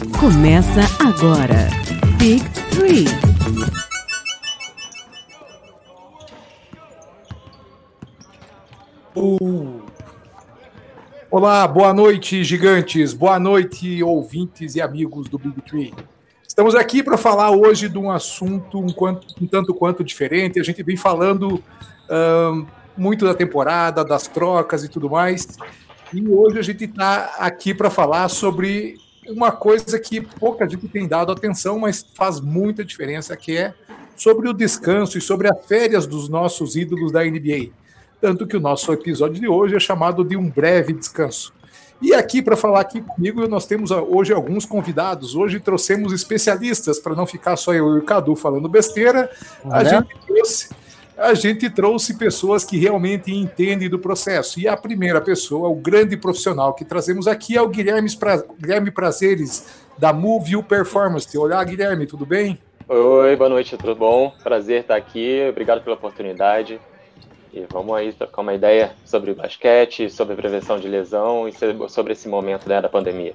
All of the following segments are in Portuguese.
Começa agora. Big Three. Uh. Olá, boa noite, gigantes. Boa noite, ouvintes e amigos do Big Tree. Estamos aqui para falar hoje de um assunto um, quanto, um, tanto quanto diferente. A gente vem falando muito da temporada, das trocas e tudo mais. E hoje a gente está aqui para falar sobre uma coisa que pouca gente tem dado atenção, mas faz muita diferença, que é sobre o descanso e sobre as férias dos nossos ídolos da NBA. Tanto que o nosso episódio de hoje é chamado de um breve descanso. E aqui para falar aqui comigo, nós temos hoje alguns convidados. Hoje trouxemos especialistas para não ficar só eu e o Cadu falando besteira. A gente trouxe a gente trouxe pessoas que realmente entendem do processo. E a primeira pessoa, o grande profissional que trazemos aqui é o Guilherme, pra... Guilherme Prazeres, da You Performance. Olá, Guilherme, tudo bem? Oi, boa noite, tudo bom? Prazer estar aqui, obrigado pela oportunidade. E vamos aí trocar uma ideia sobre basquete, sobre prevenção de lesão e sobre esse momento né, da pandemia.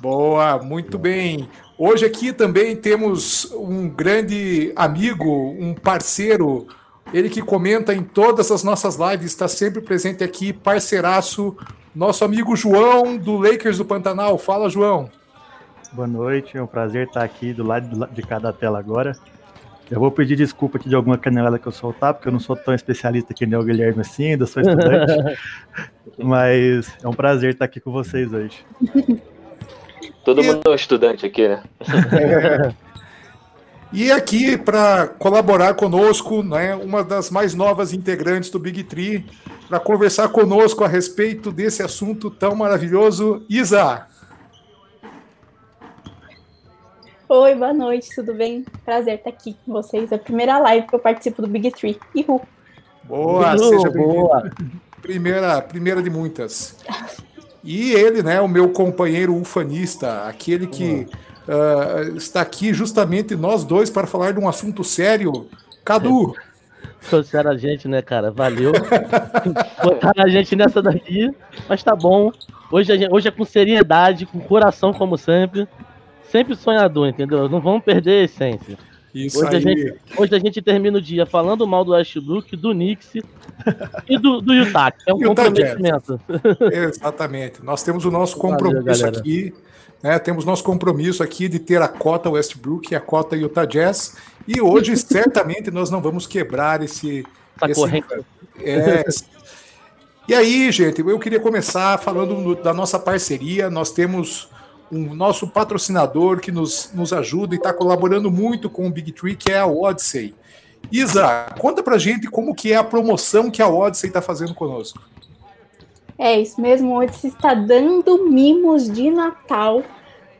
Boa, muito bem. Hoje aqui também temos um grande amigo, um parceiro, ele que comenta em todas as nossas lives, está sempre presente aqui, parceiraço, nosso amigo João, do Lakers do Pantanal. Fala, João. Boa noite, é um prazer estar aqui do lado de cada tela agora. Eu vou pedir desculpa aqui de alguma canelada que eu soltar, porque eu não sou tão especialista que nem o Guilherme assim, ainda sou estudante. mas é um prazer estar aqui com vocês hoje. Todo mundo é um estudante aqui, né? E aqui para colaborar conosco, né, uma das mais novas integrantes do Big Tree, para conversar conosco a respeito desse assunto tão maravilhoso, Isa. Oi, boa noite, tudo bem? Prazer estar aqui com vocês. É a primeira live que eu participo do Big Tree. Ihu. Boa, Ihu, seja boa. Primeira, primeira de muitas. E ele, né, o meu companheiro ufanista, aquele que uh, está aqui justamente nós dois para falar de um assunto sério. Cadu. Trouxeram a gente, né, cara? Valeu. Botaram a gente nessa daqui, mas tá bom. Hoje, gente, hoje é com seriedade, com coração, como sempre. Sempre sonhador, entendeu? Não vamos perder a essência. Isso hoje, aí. A gente, hoje a gente termina o dia falando mal do Westbrook, do Knicks e do, do Utah. É um comprometimento. Exatamente. Nós temos o nosso compromisso Valeu, aqui né, temos nosso compromisso aqui de ter a cota Westbrook e a cota Utah Jazz. E hoje, certamente, nós não vamos quebrar esse. Tá esse é, e aí, gente, eu queria começar falando da nossa parceria. Nós temos um nosso patrocinador que nos, nos ajuda e está colaborando muito com o Big Tree, que é a Odyssey. Isa, conta pra gente como que é a promoção que a Odyssey está fazendo conosco. É isso mesmo, hoje se está dando mimos de Natal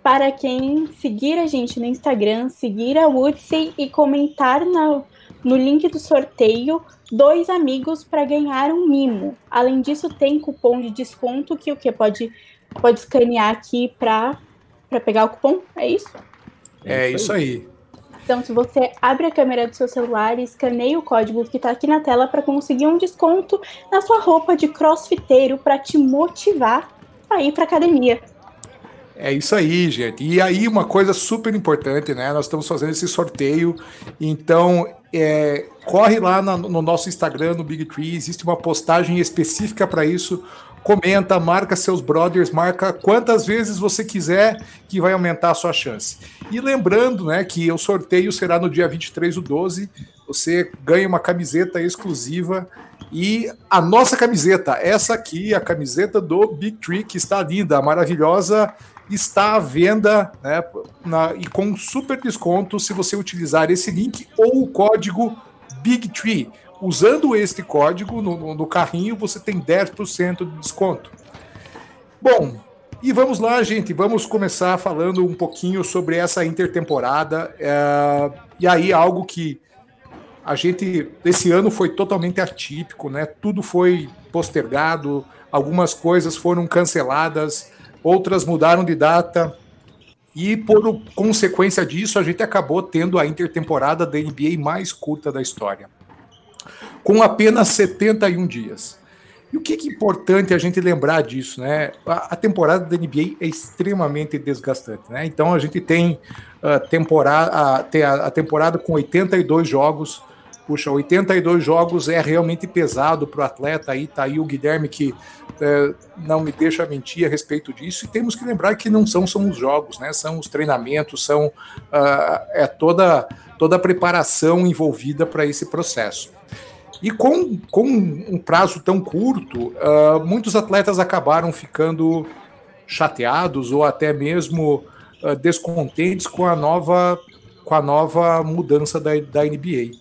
para quem seguir a gente no Instagram, seguir a Woodsey e comentar na, no link do sorteio dois amigos para ganhar um mimo. Além disso, tem cupom de desconto que o que pode pode escanear aqui para pegar o cupom, é isso? É isso aí. Então, se você abre a câmera do seu celular e escaneia o código que está aqui na tela para conseguir um desconto na sua roupa de crossfiteiro para te motivar a ir para academia. É isso aí, gente. E aí, uma coisa super importante, né? Nós estamos fazendo esse sorteio. Então, é, corre lá no nosso Instagram, no Big Tree. Existe uma postagem específica para isso comenta, marca seus brothers, marca quantas vezes você quiser que vai aumentar a sua chance. E lembrando, né, que o sorteio será no dia 23 do 12, você ganha uma camiseta exclusiva e a nossa camiseta, essa aqui, a camiseta do Big Tree, que está linda, maravilhosa, está à venda né, na, e com super desconto se você utilizar esse link ou o código Big Tree. Usando este código no, no carrinho, você tem 10% de desconto. Bom, e vamos lá, gente. Vamos começar falando um pouquinho sobre essa intertemporada. É, e aí, algo que a gente. Esse ano foi totalmente atípico, né? Tudo foi postergado, algumas coisas foram canceladas, outras mudaram de data. E por consequência disso, a gente acabou tendo a intertemporada da NBA mais curta da história com apenas 71 dias. E o que, é importante a gente lembrar disso, né? A, temporada da NBA é extremamente desgastante, né? Então a gente tem a temporada, a, a temporada com 82 jogos. Puxa, 82 jogos é realmente pesado para o atleta. Aí tá aí o Guilherme que é, não me deixa mentir a respeito disso. E temos que lembrar que não são, são os jogos, né? São os treinamentos, são uh, é toda toda a preparação envolvida para esse processo. E com, com um prazo tão curto, uh, muitos atletas acabaram ficando chateados ou até mesmo uh, descontentes com a nova com a nova mudança da, da NBA.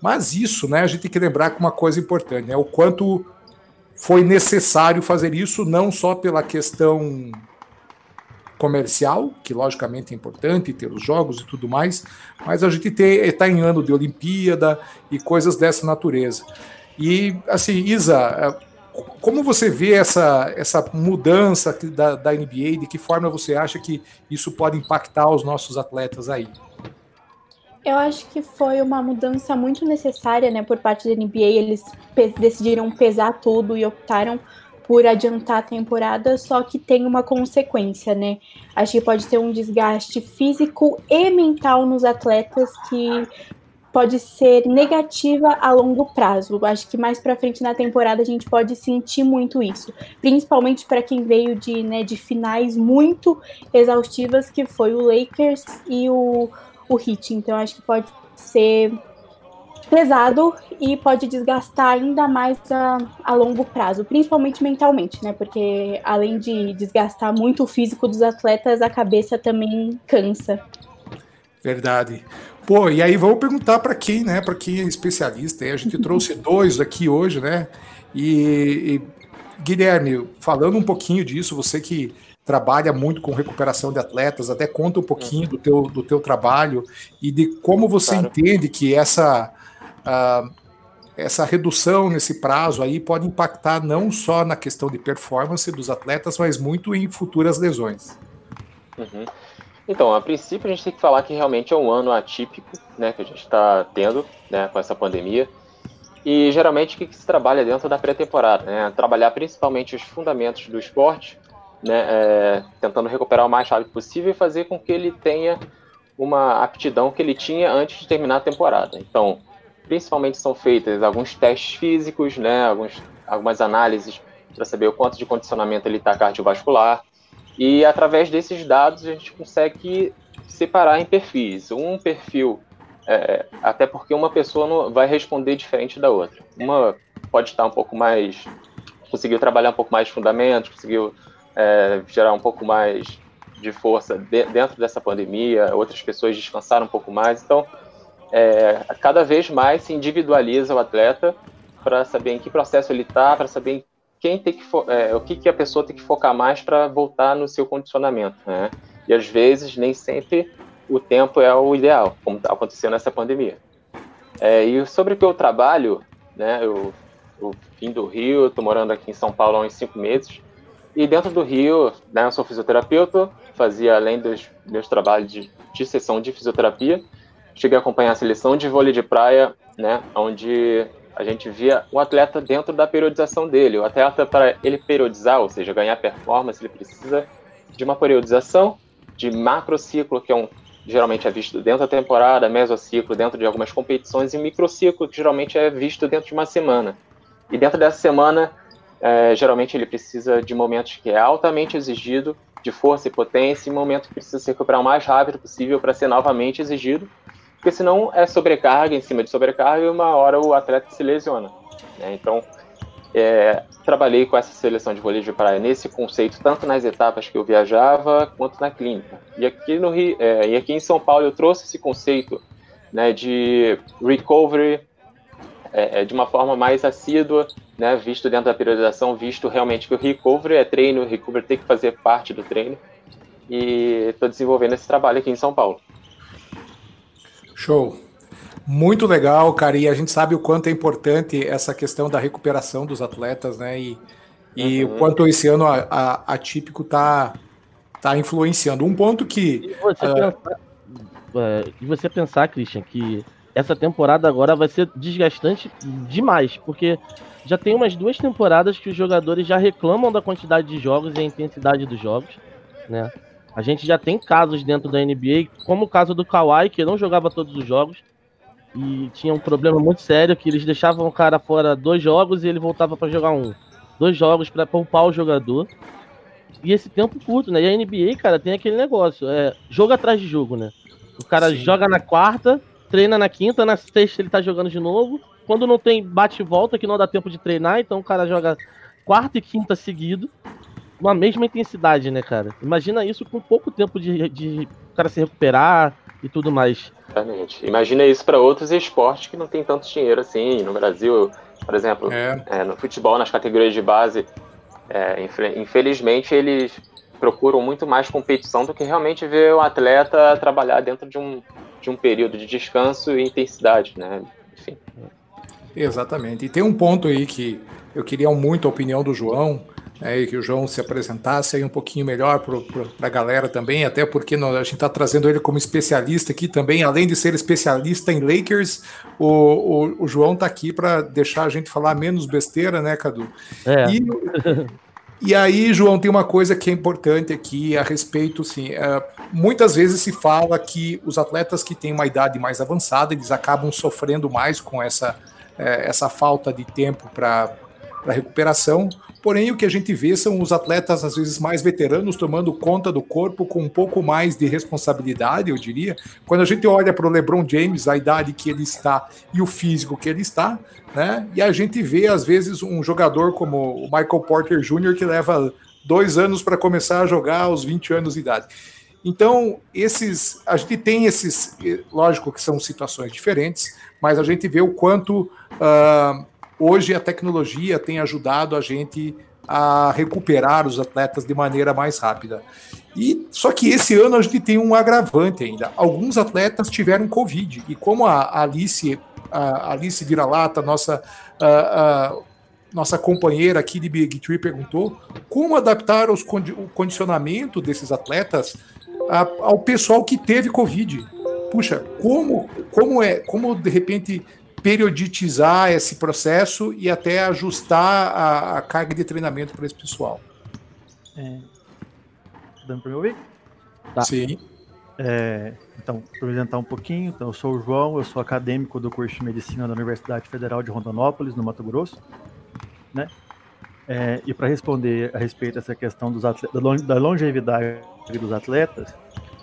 Mas isso, né, a gente tem que lembrar que uma coisa importante, é né, o quanto foi necessário fazer isso, não só pela questão comercial, que logicamente é importante ter os jogos e tudo mais, mas a gente está em ano de Olimpíada e coisas dessa natureza. E assim, Isa, é, como você vê essa, essa mudança da, da NBA? De que forma você acha que isso pode impactar os nossos atletas aí? Eu acho que foi uma mudança muito necessária, né, por parte da NBA. Eles pe decidiram pesar tudo e optaram por adiantar a temporada, só que tem uma consequência, né? Acho que pode ter um desgaste físico e mental nos atletas que pode ser negativa a longo prazo. Acho que mais para frente na temporada a gente pode sentir muito isso, principalmente para quem veio de, né, de finais muito exaustivas que foi o Lakers e o, o Heat. Então acho que pode ser pesado e pode desgastar ainda mais a, a, longo prazo, principalmente mentalmente, né? Porque além de desgastar muito o físico dos atletas, a cabeça também cansa. Verdade. Pô, e aí vamos perguntar para quem, né? Para quem é especialista. A gente trouxe dois aqui hoje, né? E, e Guilherme, falando um pouquinho disso, você que trabalha muito com recuperação de atletas, até conta um pouquinho do teu, do teu trabalho e de como você claro. entende que essa uh, essa redução nesse prazo aí pode impactar não só na questão de performance dos atletas, mas muito em futuras lesões. Uhum. Então, a princípio a gente tem que falar que realmente é um ano atípico, né, que a gente está tendo, né, com essa pandemia. E geralmente o que, que se trabalha dentro da pré-temporada, né, trabalhar principalmente os fundamentos do esporte, né, é, tentando recuperar o mais rápido possível e fazer com que ele tenha uma aptidão que ele tinha antes de terminar a temporada. Então, principalmente são feitas alguns testes físicos, né, alguns, algumas análises para saber o quanto de condicionamento ele está cardiovascular. E através desses dados a gente consegue separar em perfis. Um perfil, é, até porque uma pessoa não vai responder diferente da outra. Uma pode estar um pouco mais. conseguiu trabalhar um pouco mais de fundamentos, conseguiu é, gerar um pouco mais de força de, dentro dessa pandemia, outras pessoas descansaram um pouco mais. Então, é, cada vez mais se individualiza o atleta para saber em que processo ele está, para saber quem tem que é, o que, que a pessoa tem que focar mais para voltar no seu condicionamento, né? E às vezes nem sempre o tempo é o ideal, como está acontecendo nessa pandemia. É, e sobre o que eu trabalho, né? Eu, eu vim do Rio, estou morando aqui em São Paulo há uns cinco meses. E dentro do Rio, né, eu sou fisioterapeuta, fazia além dos meus trabalhos de, de sessão de fisioterapia, cheguei a acompanhar a seleção de vôlei de praia, né, onde a gente via o atleta dentro da periodização dele. O atleta, para ele periodizar, ou seja, ganhar performance, ele precisa de uma periodização de macrociclo, que é um, geralmente é visto dentro da temporada, mesociclo dentro de algumas competições, e microciclo, que geralmente é visto dentro de uma semana. E dentro dessa semana, é, geralmente ele precisa de momentos que é altamente exigido, de força e potência, e momento que precisa se recuperar o mais rápido possível para ser novamente exigido, porque senão é sobrecarga em cima de sobrecarga e uma hora o atleta se lesiona. Né? Então, é, trabalhei com essa seleção de vôlei de praia nesse conceito, tanto nas etapas que eu viajava, quanto na clínica. E aqui, no Rio, é, e aqui em São Paulo eu trouxe esse conceito né, de recovery é, é de uma forma mais assídua, né, visto dentro da periodização, visto realmente que o recovery é treino, o recovery tem que fazer parte do treino. E estou desenvolvendo esse trabalho aqui em São Paulo. Show. Muito legal, cara. E a gente sabe o quanto é importante essa questão da recuperação dos atletas, né? E, e uhum. o quanto esse ano a, a, atípico tá, tá influenciando. Um ponto que. E você, uh... pensar, e você pensar, Christian, que essa temporada agora vai ser desgastante demais, porque já tem umas duas temporadas que os jogadores já reclamam da quantidade de jogos e a intensidade dos jogos, né? A gente já tem casos dentro da NBA, como o caso do Kawhi, que não jogava todos os jogos e tinha um problema muito sério que eles deixavam o cara fora dois jogos e ele voltava para jogar um. Dois jogos para poupar o jogador. E esse tempo curto, né? E a NBA, cara, tem aquele negócio, é jogo atrás de jogo, né? O cara Sim. joga na quarta, treina na quinta, na sexta ele tá jogando de novo. Quando não tem bate e volta, que não dá tempo de treinar, então o cara joga quarta e quinta seguido, uma mesma intensidade, né, cara? Imagina isso com pouco tempo de, de o cara se recuperar e tudo mais. Exatamente. Imagina isso para outros esportes que não tem tanto dinheiro assim. No Brasil, por exemplo, é. É, no futebol, nas categorias de base, é, infelizmente eles procuram muito mais competição do que realmente ver o atleta trabalhar dentro de um, de um período de descanso e intensidade, né? Enfim. Exatamente. E tem um ponto aí que eu queria muito a opinião do João, né, e que o João se apresentasse aí um pouquinho melhor para a galera também, até porque nós, a gente está trazendo ele como especialista aqui também, além de ser especialista em Lakers, o, o, o João está aqui para deixar a gente falar menos besteira, né, Cadu? É. E, e aí, João, tem uma coisa que é importante aqui a respeito, sim. É, muitas vezes se fala que os atletas que têm uma idade mais avançada, eles acabam sofrendo mais com essa, é, essa falta de tempo para recuperação. Porém, o que a gente vê são os atletas, às vezes, mais veteranos, tomando conta do corpo com um pouco mais de responsabilidade, eu diria. Quando a gente olha para o LeBron James, a idade que ele está e o físico que ele está, né? E a gente vê, às vezes, um jogador como o Michael Porter Jr., que leva dois anos para começar a jogar aos 20 anos de idade. Então, esses, a gente tem esses, lógico que são situações diferentes, mas a gente vê o quanto uh, hoje a tecnologia tem ajudado a gente a recuperar os atletas de maneira mais rápida. E só que esse ano a gente tem um agravante ainda. Alguns atletas tiveram Covid e como a Alice, a Alice Vira-Lata, nossa a, a, nossa companheira aqui de Big Tree perguntou, como adaptar os condi o condicionamento desses atletas a, ao pessoal que teve Covid? Puxa, como como é, como de repente periodizar esse processo e até ajustar a, a carga de treinamento para esse pessoal. É, dando para me ouvir? Tá. Sim. É, então, apresentar um pouquinho, então, eu sou o João, eu sou acadêmico do curso de Medicina da Universidade Federal de Rondonópolis, no Mato Grosso. Né? É, e para responder a respeito dessa questão dos atletas, da longevidade dos atletas,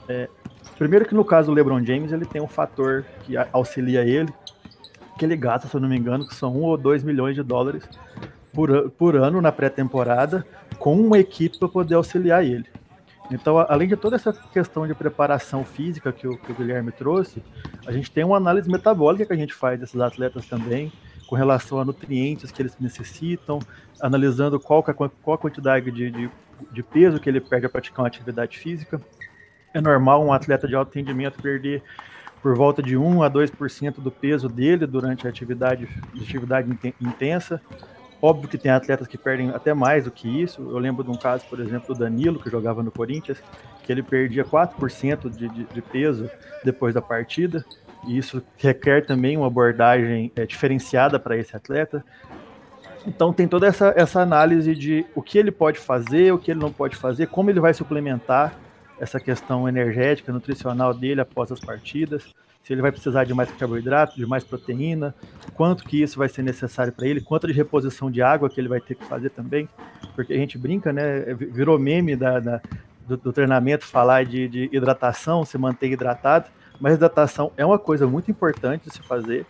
é, primeiro que no caso do LeBron James, ele tem um fator que auxilia ele, que ele gasta, se eu não me engano, que são um ou dois milhões de dólares por, por ano na pré-temporada, com uma equipe para poder auxiliar ele. Então, além de toda essa questão de preparação física que o, que o Guilherme trouxe, a gente tem uma análise metabólica que a gente faz desses atletas também, com relação a nutrientes que eles necessitam, analisando qual, é qual a quantidade de, de, de peso que ele perde a praticar uma atividade física. É normal um atleta de alto rendimento perder por volta de 1 a 2% do peso dele durante a atividade, atividade intensa. Óbvio que tem atletas que perdem até mais do que isso. Eu lembro de um caso, por exemplo, do Danilo, que jogava no Corinthians, que ele perdia 4% de, de, de peso depois da partida. E isso requer também uma abordagem é, diferenciada para esse atleta. Então tem toda essa, essa análise de o que ele pode fazer, o que ele não pode fazer, como ele vai suplementar essa questão energética, nutricional dele após as partidas, se ele vai precisar de mais carboidrato, de mais proteína, quanto que isso vai ser necessário para ele, quanto de reposição de água que ele vai ter que fazer também, porque a gente brinca, né, virou meme da, da do, do, treinamento falar de, de hidratação, se manter hidratado, mas hidratação é uma coisa muito importante de se fazer,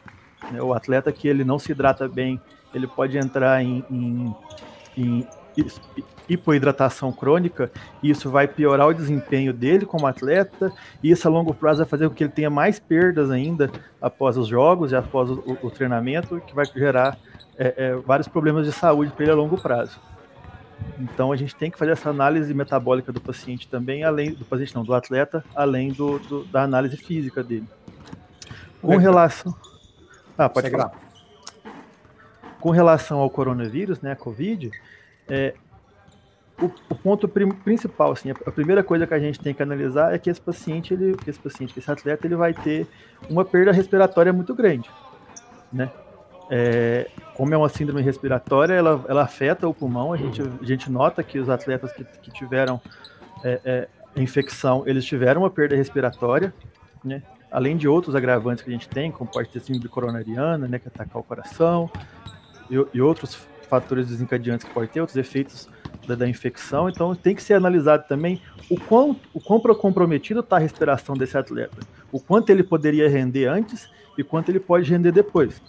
né, o atleta que ele não se hidrata bem, ele pode entrar em, em, em hipoidratação crônica, e isso vai piorar o desempenho dele como atleta, e isso a longo prazo vai fazer com que ele tenha mais perdas ainda após os jogos e após o, o treinamento, que vai gerar é, é, vários problemas de saúde para ele a longo prazo. Então a gente tem que fazer essa análise metabólica do paciente também, além do paciente não, do atleta, além do, do da análise física dele. Com relação. Ah, pode falar. Com relação ao coronavírus, né, a Covid, é, o, o, ponto prim, principal, assim, a, a, primeira coisa que a gente tem que analisar é que esse paciente, ele, que esse paciente, que esse atleta, ele vai ter uma perda respiratória muito grande, né? É, como é uma síndrome respiratória, ela, ela afeta o pulmão. A gente, a gente nota que os atletas que, que tiveram é, é, infecção, eles tiveram uma perda respiratória, né? Além de outros agravantes que a gente tem, como pode ter síndrome coronariana, né, que atacar o coração, e, e outros fatores desencadeantes que pode ter, outros efeitos da, da, infecção. Então tem que ser analisado também o quão, o quão comprometido está a respiração desse atleta, o quanto ele poderia render antes e quanto ele pode render depois.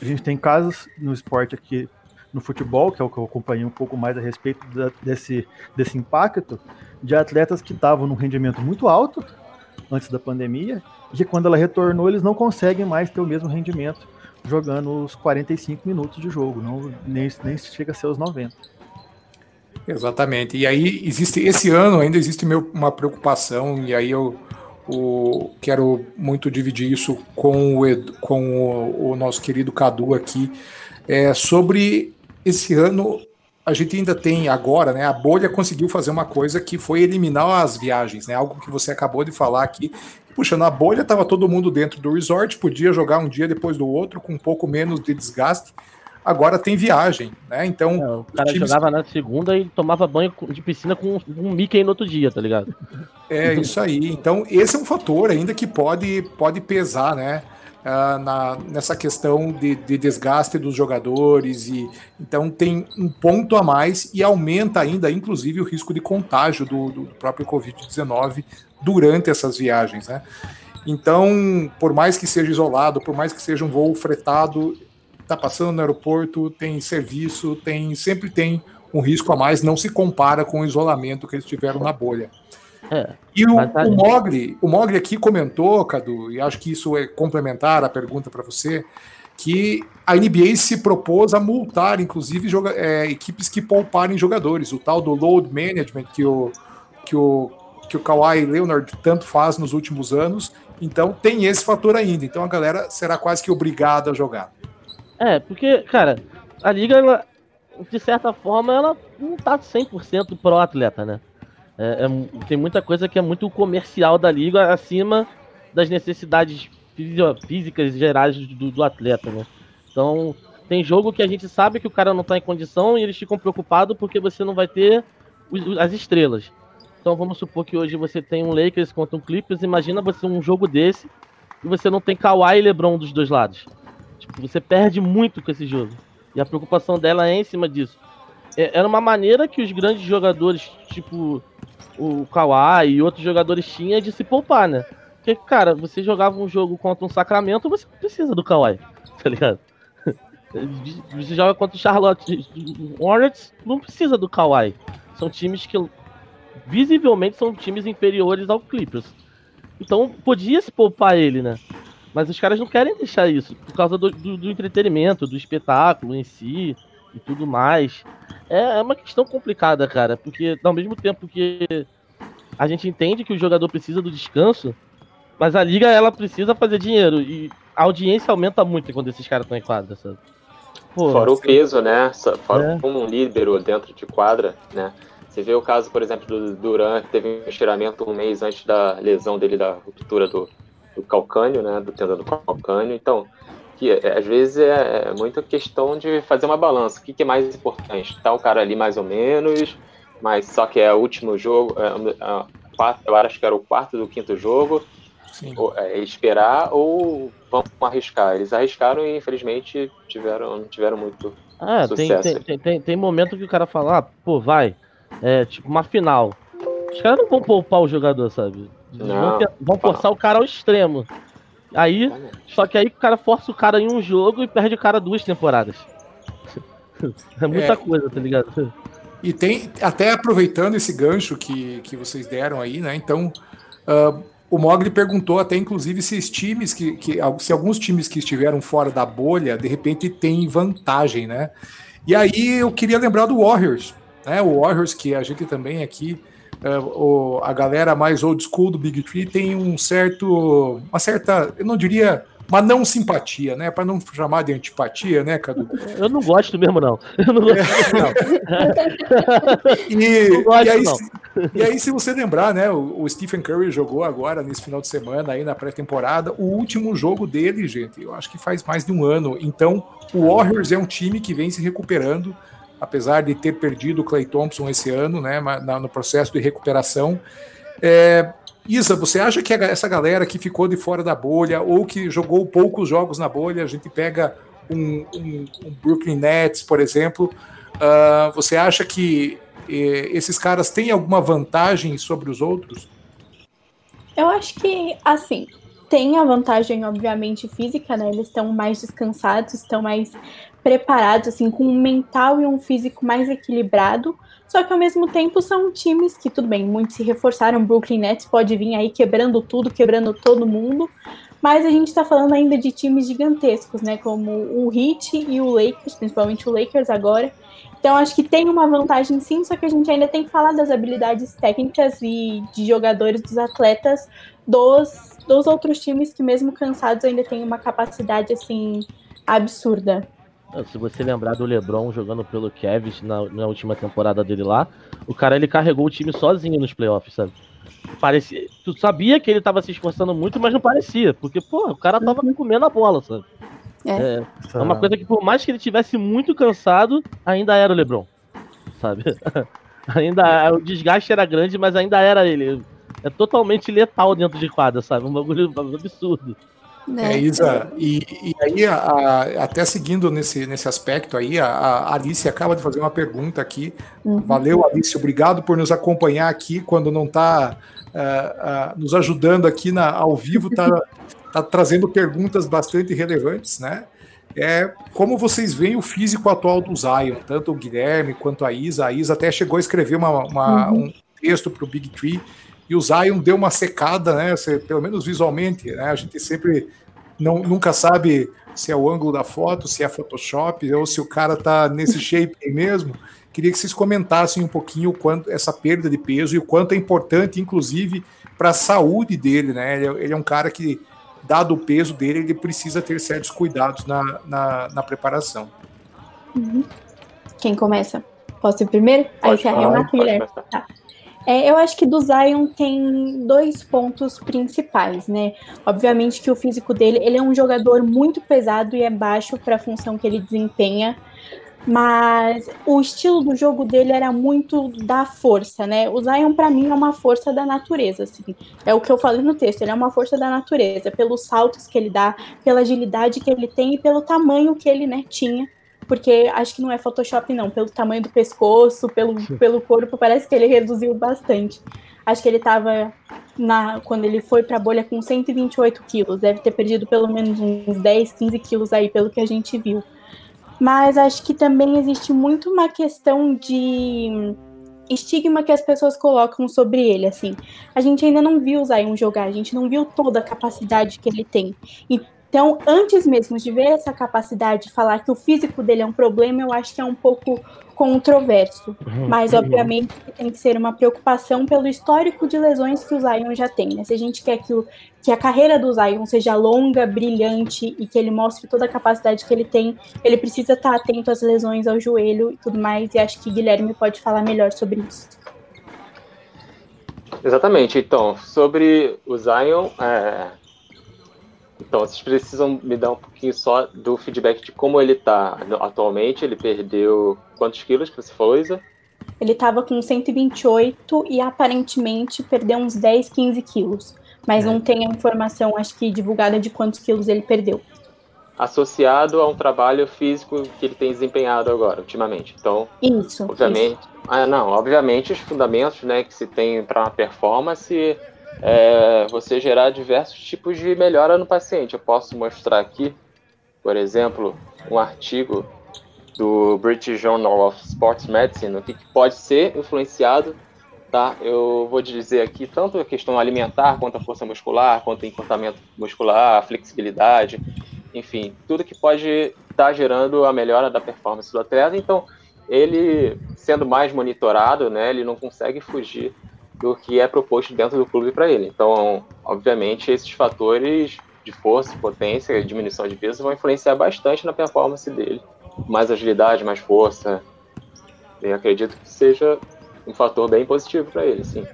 A gente tem casos no esporte aqui, no futebol, que é o que eu acompanhei um pouco mais a respeito da, desse, desse impacto, de atletas que estavam num rendimento muito alto antes da pandemia, e que quando ela retornou, eles não conseguem mais ter o mesmo rendimento jogando os 45 minutos de jogo, não, nem, nem chega a ser os 90. Exatamente. E aí existe esse ano ainda existe meu, uma preocupação e aí eu o, quero muito dividir isso com o, com o, o nosso querido Cadu aqui é, sobre esse ano a gente ainda tem agora, né? A bolha conseguiu fazer uma coisa que foi eliminar as viagens, né? Algo que você acabou de falar aqui. Puxa, na bolha estava todo mundo dentro do resort, podia jogar um dia depois do outro com um pouco menos de desgaste agora tem viagem, né? Então. É, o cara times... jogava na segunda e tomava banho de piscina com um Mickey no outro dia, tá ligado? É isso aí. Então, esse é um fator ainda que pode, pode pesar, né? Uh, na, nessa questão de, de, desgaste dos jogadores e então tem um ponto a mais e aumenta ainda, inclusive, o risco de contágio do, do próprio Covid-19 durante essas viagens, né? Então, por mais que seja isolado, por mais que seja um voo fretado, está passando no aeroporto, tem serviço, tem sempre tem um risco a mais, não se compara com o isolamento que eles tiveram na bolha. É, e o, tá... o, Mogli, o Mogli aqui comentou, Cadu, e acho que isso é complementar a pergunta para você, que a NBA se propôs a multar, inclusive, joga, é, equipes que pouparem jogadores. O tal do load management que o, que o, que o Kawhi Leonard tanto faz nos últimos anos. Então tem esse fator ainda. Então a galera será quase que obrigada a jogar. É, porque, cara, a liga, ela, de certa forma, ela não tá 100% pro atleta, né? É, é, tem muita coisa que é muito comercial da liga acima das necessidades físicas gerais do, do, atleta, né? Então, tem jogo que a gente sabe que o cara não tá em condição e eles ficam preocupados porque você não vai ter as estrelas. Então vamos supor que hoje você tem um Lakers contra um Clippers, imagina você um jogo desse e você não tem Kawhi e LeBron dos dois lados. Tipo, você perde muito com esse jogo. E a preocupação dela é em cima disso. É, era uma maneira que os grandes jogadores, tipo o Kawhi e outros jogadores tinham de se poupar, né? Porque, cara, você jogava um jogo contra um Sacramento, você precisa do Kawhi, tá ligado? Você joga contra o Charlotte Hornets, não precisa do Kawhi. São times que visivelmente são times inferiores ao Clippers. Então podia se poupar ele, né? Mas os caras não querem deixar isso por causa do, do, do entretenimento, do espetáculo em si e tudo mais. É, é uma questão complicada, cara, porque ao mesmo tempo que a gente entende que o jogador precisa do descanso, mas a liga ela precisa fazer dinheiro e a audiência aumenta muito quando esses caras estão em quadra, sabe? Pô, Fora o peso, né? Fora é. como um líbero dentro de quadra, né? Você vê o caso, por exemplo, do Duran, que teve um estiramento um mês antes da lesão dele, da ruptura do, do calcânio, né, do tendão do calcânio. Então, que é, às vezes é, é muita questão de fazer uma balança. O que, que, é mais importante? Tá o cara ali mais ou menos, mas só que é o último jogo, é, é, eu acho que era o quarto do quinto jogo. Ou, é, esperar ou vamos arriscar? Eles arriscaram e infelizmente tiveram, não tiveram muito ah, sucesso. Tem, tem, tem, tem, momento que o cara fala, ah, pô, vai, é tipo uma final. Os caras não vão poupar o jogador, sabe? Não, vão, vão forçar o cara ao extremo. Aí, só que aí o cara força o cara em um jogo e perde o cara duas temporadas. É muita é, coisa, tá ligado? E tem, até aproveitando esse gancho que, que vocês deram aí, né? Então, uh, o Mogli perguntou até, inclusive, se os times que, que, se alguns times que estiveram fora da bolha, de repente, têm vantagem, né? E aí eu queria lembrar do Warriors, né? O Warriors, que a gente também aqui é, o, a galera mais old school do Big Tree tem um certo, uma certa, eu não diria uma não simpatia, né? Para não chamar de antipatia, né, Cadu? Eu não gosto mesmo, não. Eu não gosto mesmo, não. e, não gosto, e, aí, não. Se, e aí, se você lembrar, né, o, o, Stephen Curry jogou agora, nesse final de semana, aí na pré-temporada, o último jogo dele, gente, eu acho que faz mais de um ano. Então, o Warriors é um time que vem se recuperando, apesar de ter perdido o Clay Thompson esse ano, né, no processo de recuperação. É, Isa, você acha que essa galera que ficou de fora da bolha ou que jogou poucos jogos na bolha, a gente pega um, um, um Brooklyn Nets, por exemplo, uh, você acha que eh, esses caras têm alguma vantagem sobre os outros? Eu acho que, assim, tem a vantagem, obviamente, física, né? Eles estão mais descansados, estão mais preparados, assim, com um mental e um físico mais equilibrado. Só que ao mesmo tempo são times que, tudo bem, muitos se reforçaram. Brooklyn Nets pode vir aí quebrando tudo, quebrando todo mundo. Mas a gente está falando ainda de times gigantescos, né? Como o Heat e o Lakers, principalmente o Lakers agora. Então acho que tem uma vantagem sim, só que a gente ainda tem que falar das habilidades técnicas e de jogadores, dos atletas dos, dos outros times que mesmo cansados ainda têm uma capacidade assim absurda. Se você lembrar do LeBron jogando pelo Cavs na, na, última temporada dele lá, o cara ele carregou o time sozinho nos playoffs, sabe? Parecia, tu sabia que ele tava se esforçando muito, mas não parecia, porque pô, o cara tava uhum. comendo a bola, sabe? É. é. é uma coisa que por mais que ele tivesse muito cansado, ainda era o LeBron, sabe? ainda o desgaste era grande, mas ainda era ele. É totalmente letal dentro de quadra, sabe? Um bagulho absurdo. Né? É, Isa, e, e aí, a, a, até seguindo nesse, nesse aspecto aí, a, a, Alice acaba de fazer uma pergunta aqui. Uhum. Valeu, Alice, obrigado por nos acompanhar aqui quando não está uh, uh, nos ajudando aqui na, ao vivo, está tá trazendo perguntas bastante relevantes, né? É, como vocês veem o físico atual do Zion, tanto o Guilherme quanto a Isa, a Isa até chegou a escrever uma, uma uhum. um texto para o Big Tree e o Zion deu uma secada, né? Pelo menos visualmente, né? A gente sempre não, nunca sabe se é o ângulo da foto, se é Photoshop ou se o cara tá nesse shape aí mesmo. Queria que vocês comentassem um pouquinho o quanto essa perda de peso e o quanto é importante, inclusive, para a saúde dele, né? Ele, é, ele, é um cara que, dado o peso dele, ele precisa ter certos cuidados na, na, na preparação. Uhum. Quem começa? Posso ir primeiro? Pode Aí você arremata, Guilherme. Tá. É, eu acho que do Zion tem dois pontos principais, né? Obviamente que o físico dele, ele é um jogador muito pesado e é baixo para a função que ele desempenha, mas o estilo do jogo dele era muito da força, né? O Zion para mim é uma força da natureza, assim. É o que eu falei no texto, ele é uma força da natureza, pelos saltos que ele dá, pela agilidade que ele tem e pelo tamanho que ele, né, tinha porque acho que não é Photoshop, não. Pelo tamanho do pescoço, pelo, pelo corpo, parece que ele reduziu bastante. Acho que ele estava na, quando ele foi para a bolha com 128 quilos. Deve ter perdido pelo menos uns 10, 15 quilos aí, pelo que a gente viu. Mas acho que também existe muito uma questão de estigma que as pessoas colocam sobre ele, assim. A gente ainda não viu o Zion jogar, a gente não viu toda a capacidade que ele tem. E então, antes mesmo de ver essa capacidade de falar que o físico dele é um problema, eu acho que é um pouco controverso. Uhum. Mas, obviamente, tem que ser uma preocupação pelo histórico de lesões que o Zion já tem. Né? Se a gente quer que, o, que a carreira do Zion seja longa, brilhante e que ele mostre toda a capacidade que ele tem, ele precisa estar atento às lesões ao joelho e tudo mais. E acho que Guilherme pode falar melhor sobre isso. Exatamente. Então, sobre o Zion, é então, vocês precisam me dar um pouquinho só do feedback de como ele tá atualmente. Ele perdeu quantos quilos que você falou, Isa? Ele estava com 128 e aparentemente perdeu uns 10, 15 quilos. Mas é. não tem a informação, acho que, divulgada de quantos quilos ele perdeu. Associado a um trabalho físico que ele tem desempenhado agora, ultimamente. Então, isso. Obviamente. Isso. Ah, não, obviamente os fundamentos né, que se tem para uma performance é você gerar diversos tipos de melhora no paciente. Eu posso mostrar aqui, por exemplo, um artigo do British Journal of Sports Medicine, o que pode ser influenciado, tá? Eu vou dizer aqui tanto a questão alimentar, quanto a força muscular, quanto o encurtamento muscular, a flexibilidade, enfim, tudo que pode estar tá gerando a melhora da performance do atleta. Então, ele sendo mais monitorado, né, ele não consegue fugir do que é proposto dentro do clube para ele. Então, obviamente, esses fatores de força, potência, diminuição de peso vão influenciar bastante na performance dele. Mais agilidade, mais força. Eu acredito que seja um fator bem positivo para ele, sim.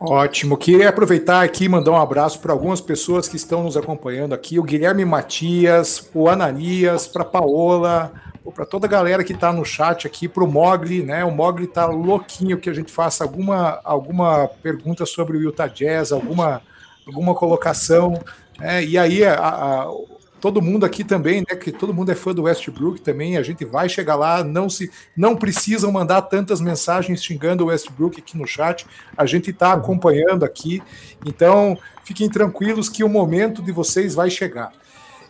Ótimo. Queria aproveitar aqui e mandar um abraço para algumas pessoas que estão nos acompanhando aqui: o Guilherme Matias, o Ananias, para Paola, para toda a galera que está no chat aqui, para o Mogli, né? O Mogli está louquinho que a gente faça alguma, alguma pergunta sobre o Utah Jazz, alguma, alguma colocação. Né? E aí, a, a, todo mundo aqui também, né? Que todo mundo é fã do Westbrook também. A gente vai chegar lá, não se, não precisam mandar tantas mensagens xingando o Westbrook aqui no chat. A gente está acompanhando aqui, então fiquem tranquilos que o momento de vocês vai chegar.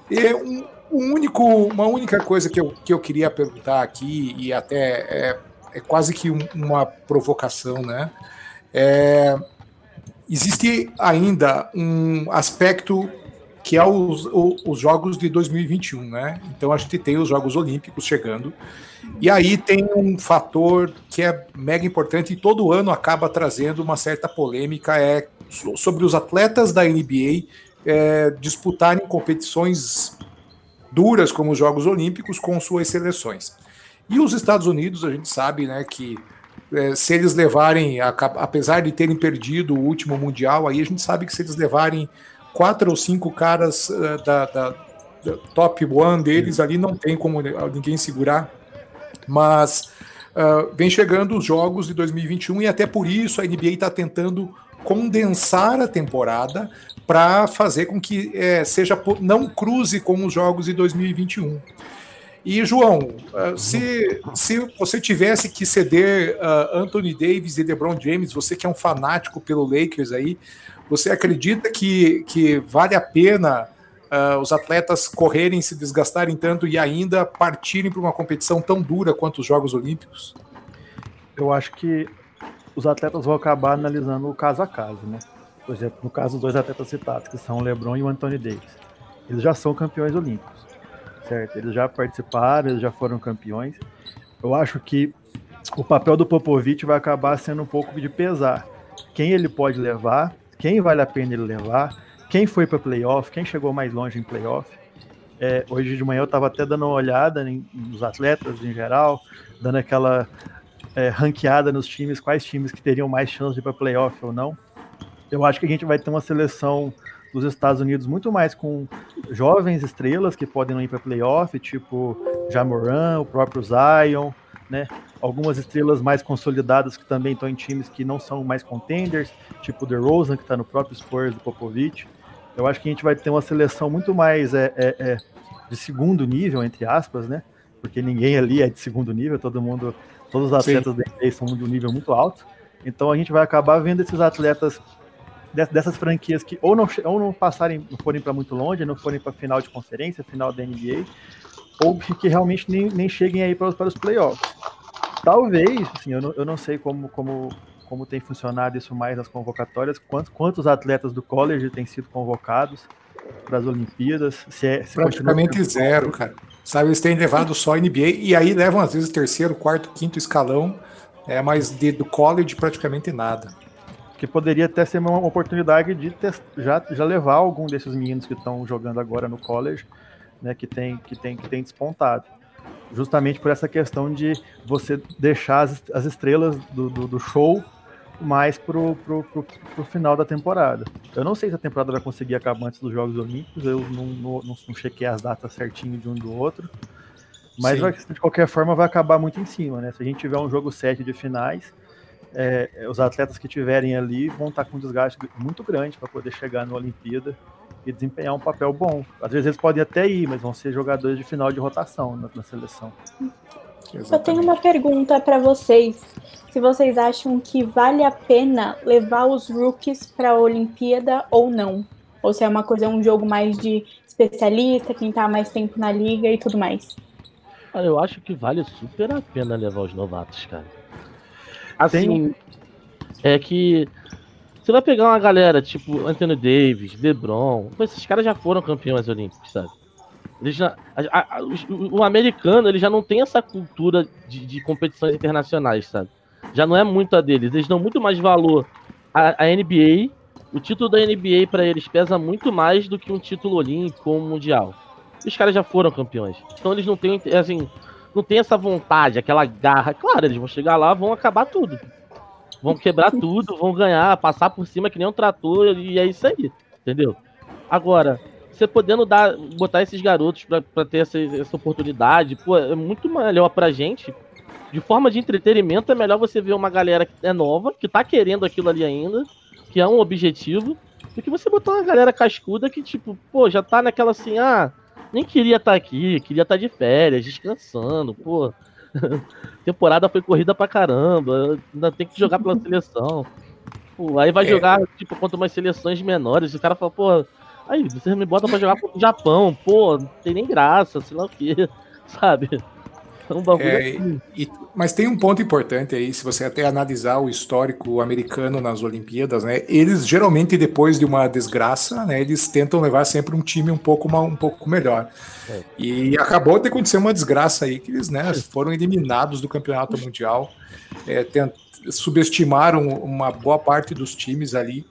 E um, um único, uma única coisa que eu, que eu queria perguntar aqui e até é, é quase que um, uma provocação, né? É, existe ainda um aspecto que é os, os Jogos de 2021, né? Então a gente tem os Jogos Olímpicos chegando, e aí tem um fator que é mega importante e todo ano acaba trazendo uma certa polêmica é sobre os atletas da NBA é, disputarem competições duras como os Jogos Olímpicos com suas seleções. E os Estados Unidos, a gente sabe, né, que é, se eles levarem, apesar de terem perdido o último mundial, aí a gente sabe que se eles levarem quatro ou cinco caras uh, da, da, da, top one deles ali, não tem como ninguém segurar. Mas uh, vem chegando os jogos de 2021 e até por isso a NBA está tentando condensar a temporada para fazer com que é, seja não cruze com os jogos de 2021. E, João, uh, se, se você tivesse que ceder uh, Anthony Davis e LeBron James, você que é um fanático pelo Lakers aí, você acredita que, que vale a pena uh, os atletas correrem, se desgastarem tanto e ainda partirem para uma competição tão dura quanto os Jogos Olímpicos? Eu acho que os atletas vão acabar analisando o caso a caso, né? Por exemplo, no caso dos dois atletas citados, que são o LeBron e o Anthony Davis. Eles já são campeões olímpicos, certo? Eles já participaram, eles já foram campeões. Eu acho que o papel do Popovich vai acabar sendo um pouco de pesar. Quem ele pode levar quem vale a pena ele levar, quem foi para playoff, quem chegou mais longe em playoff. É, hoje de manhã eu estava até dando uma olhada em, nos atletas em geral, dando aquela é, ranqueada nos times, quais times que teriam mais chance de ir para playoff ou não. Eu acho que a gente vai ter uma seleção dos Estados Unidos muito mais com jovens estrelas que podem ir para playoff, tipo Jamoran, o próprio Zion, né? Algumas estrelas mais consolidadas que também estão em times que não são mais contenders, tipo o DeRozan, que está no próprio Spurs do Popovich. Eu acho que a gente vai ter uma seleção muito mais é, é, é, de segundo nível, entre aspas, né? Porque ninguém ali é de segundo nível, todo mundo, todos os atletas Sim. da NBA são de um nível muito alto. Então a gente vai acabar vendo esses atletas dessas franquias que ou não, ou não passarem, não forem para muito longe, não forem para final de conferência, final da NBA, ou que realmente nem, nem cheguem aí para, para os playoffs. Talvez, assim, eu não, eu não sei como, como, como tem funcionado isso mais nas convocatórias, quantos, quantos atletas do college têm sido convocados para as Olimpíadas. Se é, se Praticamente zero, cara. Sabe, eles têm levado só NBA e aí levam às vezes terceiro, quarto, quinto escalão, é, mas de, do college praticamente nada. Que poderia até ser uma oportunidade de já, já levar algum desses meninos que estão jogando agora no college né, que, tem, que, tem, que tem despontado. Justamente por essa questão de você deixar as, as estrelas do, do, do show mais pro, pro, pro, pro, final da temporada. Eu não sei se a temporada vai conseguir acabar antes dos Jogos Olímpicos, eu não, não, não, não chequei as datas certinho de um do outro, mas vai, de qualquer forma vai acabar muito em cima, né? Se a gente tiver um jogo 7 de finais, é, os atletas que tiverem ali vão estar com um desgaste muito grande para poder chegar na Olimpíada e desempenhar um papel bom. Às vezes eles podem até ir, mas vão ser jogadores de final de rotação na, na seleção. Exatamente. Eu tenho uma pergunta para vocês. Se vocês acham que vale a pena levar os rookies para a Olimpíada ou não? Ou se é uma coisa, um jogo mais de especialista, quem está mais tempo na liga e tudo mais? Olha, eu acho que vale super a pena levar os novatos, cara. Assim, Tem... é que você vai pegar uma galera tipo Anthony Davis, LeBron, esses caras já foram campeões olímpicos, sabe? Eles já, a, a, o, o, americano ele já não tem essa cultura de, de, competições internacionais, sabe? Já não é muito a deles. Eles dão muito mais valor à, à NBA o título da NBA para eles pesa muito mais do que um título olímpico ou mundial. Os caras já foram campeões. Então eles não têm, assim, não tem essa vontade, aquela garra. Claro, eles vão chegar lá, vão acabar tudo. Vão quebrar tudo, vão ganhar, passar por cima que nem um trator e é isso aí, entendeu? Agora, você podendo dar, botar esses garotos para ter essa, essa oportunidade, pô, é muito melhor pra gente. De forma de entretenimento, é melhor você ver uma galera que é nova, que tá querendo aquilo ali ainda, que é um objetivo, do que você botar uma galera cascuda que, tipo, pô, já tá naquela assim, ah, nem queria estar tá aqui, queria estar tá de férias, descansando, pô. Temporada foi corrida pra caramba, ainda tem que jogar pela seleção. Pô, aí vai é. jogar, tipo, contra umas seleções menores, e o cara fala, pô, aí, vocês me botam pra jogar contra o Japão, pô, não tem nem graça, sei lá o que, sabe? Um bagulho é, assim. e, mas tem um ponto importante aí, se você até analisar o histórico americano nas Olimpíadas, né? Eles geralmente, depois de uma desgraça, né? Eles tentam levar sempre um time um pouco, um pouco melhor. É. E acabou de acontecer uma desgraça aí, que eles né, foram eliminados do campeonato mundial, é, tent, subestimaram uma boa parte dos times ali.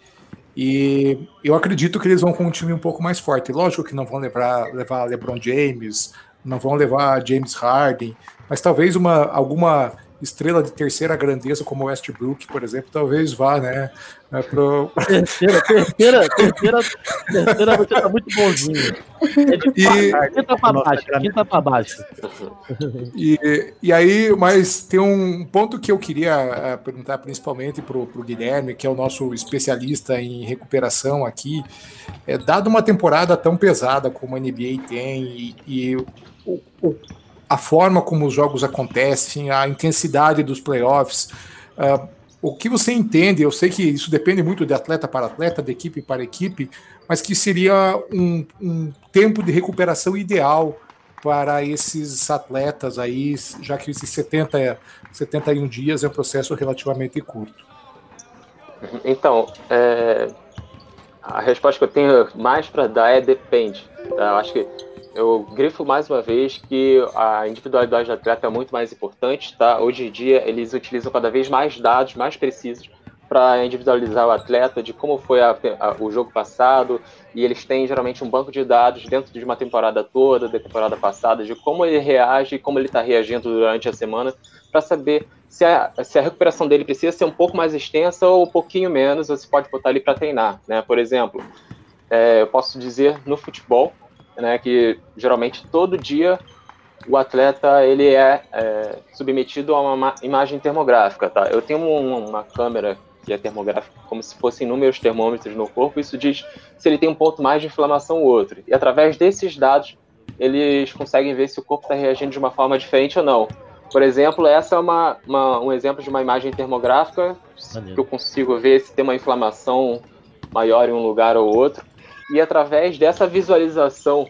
E eu acredito que eles vão com um time um pouco mais forte. Lógico que não vão levar, levar LeBron James, não vão levar James Harden, mas talvez uma, alguma estrela de terceira grandeza como Westbrook, por exemplo, talvez vá, né? né pro... Terceira, terceira, terceira, terceira você tá muito bonzinho. É de e... quinta pra baixo, quinta pra baixo. E, e aí, mas tem um ponto que eu queria eh, perguntar principalmente pro, pro Guilherme, que é o nosso especialista em recuperação aqui, é, dado uma temporada tão pesada como a NBA tem e, e o, o, a forma como os jogos acontecem, a intensidade dos playoffs. Uh, o que você entende? Eu sei que isso depende muito de atleta para atleta, de equipe para equipe, mas que seria um, um tempo de recuperação ideal para esses atletas aí, já que esses 70, 71 dias é um processo relativamente curto. Então, é, a resposta que eu tenho mais para dar é depende. Tá? Eu acho que eu grifo mais uma vez que a individualidade do atleta é muito mais importante, tá? Hoje em dia eles utilizam cada vez mais dados mais precisos para individualizar o atleta de como foi a, a, o jogo passado e eles têm geralmente um banco de dados dentro de uma temporada toda, da temporada passada, de como ele reage como ele está reagindo durante a semana para saber se a, se a recuperação dele precisa ser um pouco mais extensa ou um pouquinho menos, você pode botar ele para treinar, né? Por exemplo, é, eu posso dizer no futebol né, que geralmente todo dia o atleta ele é, é submetido a uma imagem termográfica, tá? Eu tenho uma câmera que é termográfica como se fossem inúmeros termômetros no corpo, isso diz se ele tem um ponto mais de inflamação ou outro. E através desses dados, eles conseguem ver se o corpo está reagindo de uma forma diferente ou não. Por exemplo, essa é uma, uma, um exemplo de uma imagem termográfica que eu consigo ver se tem uma inflamação maior em um lugar ou outro e através dessa visualização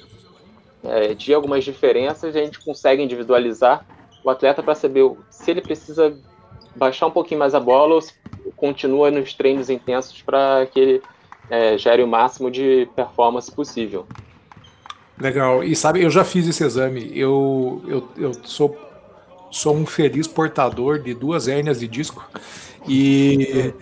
é, de algumas diferenças, a gente consegue individualizar o atleta para saber se ele precisa baixar um pouquinho mais a bola ou se continua nos treinos intensos para que ele é, gere o máximo de performance possível. Legal. E sabe, eu já fiz esse exame. Eu, eu, eu sou, sou um feliz portador de duas hérnias de disco. E,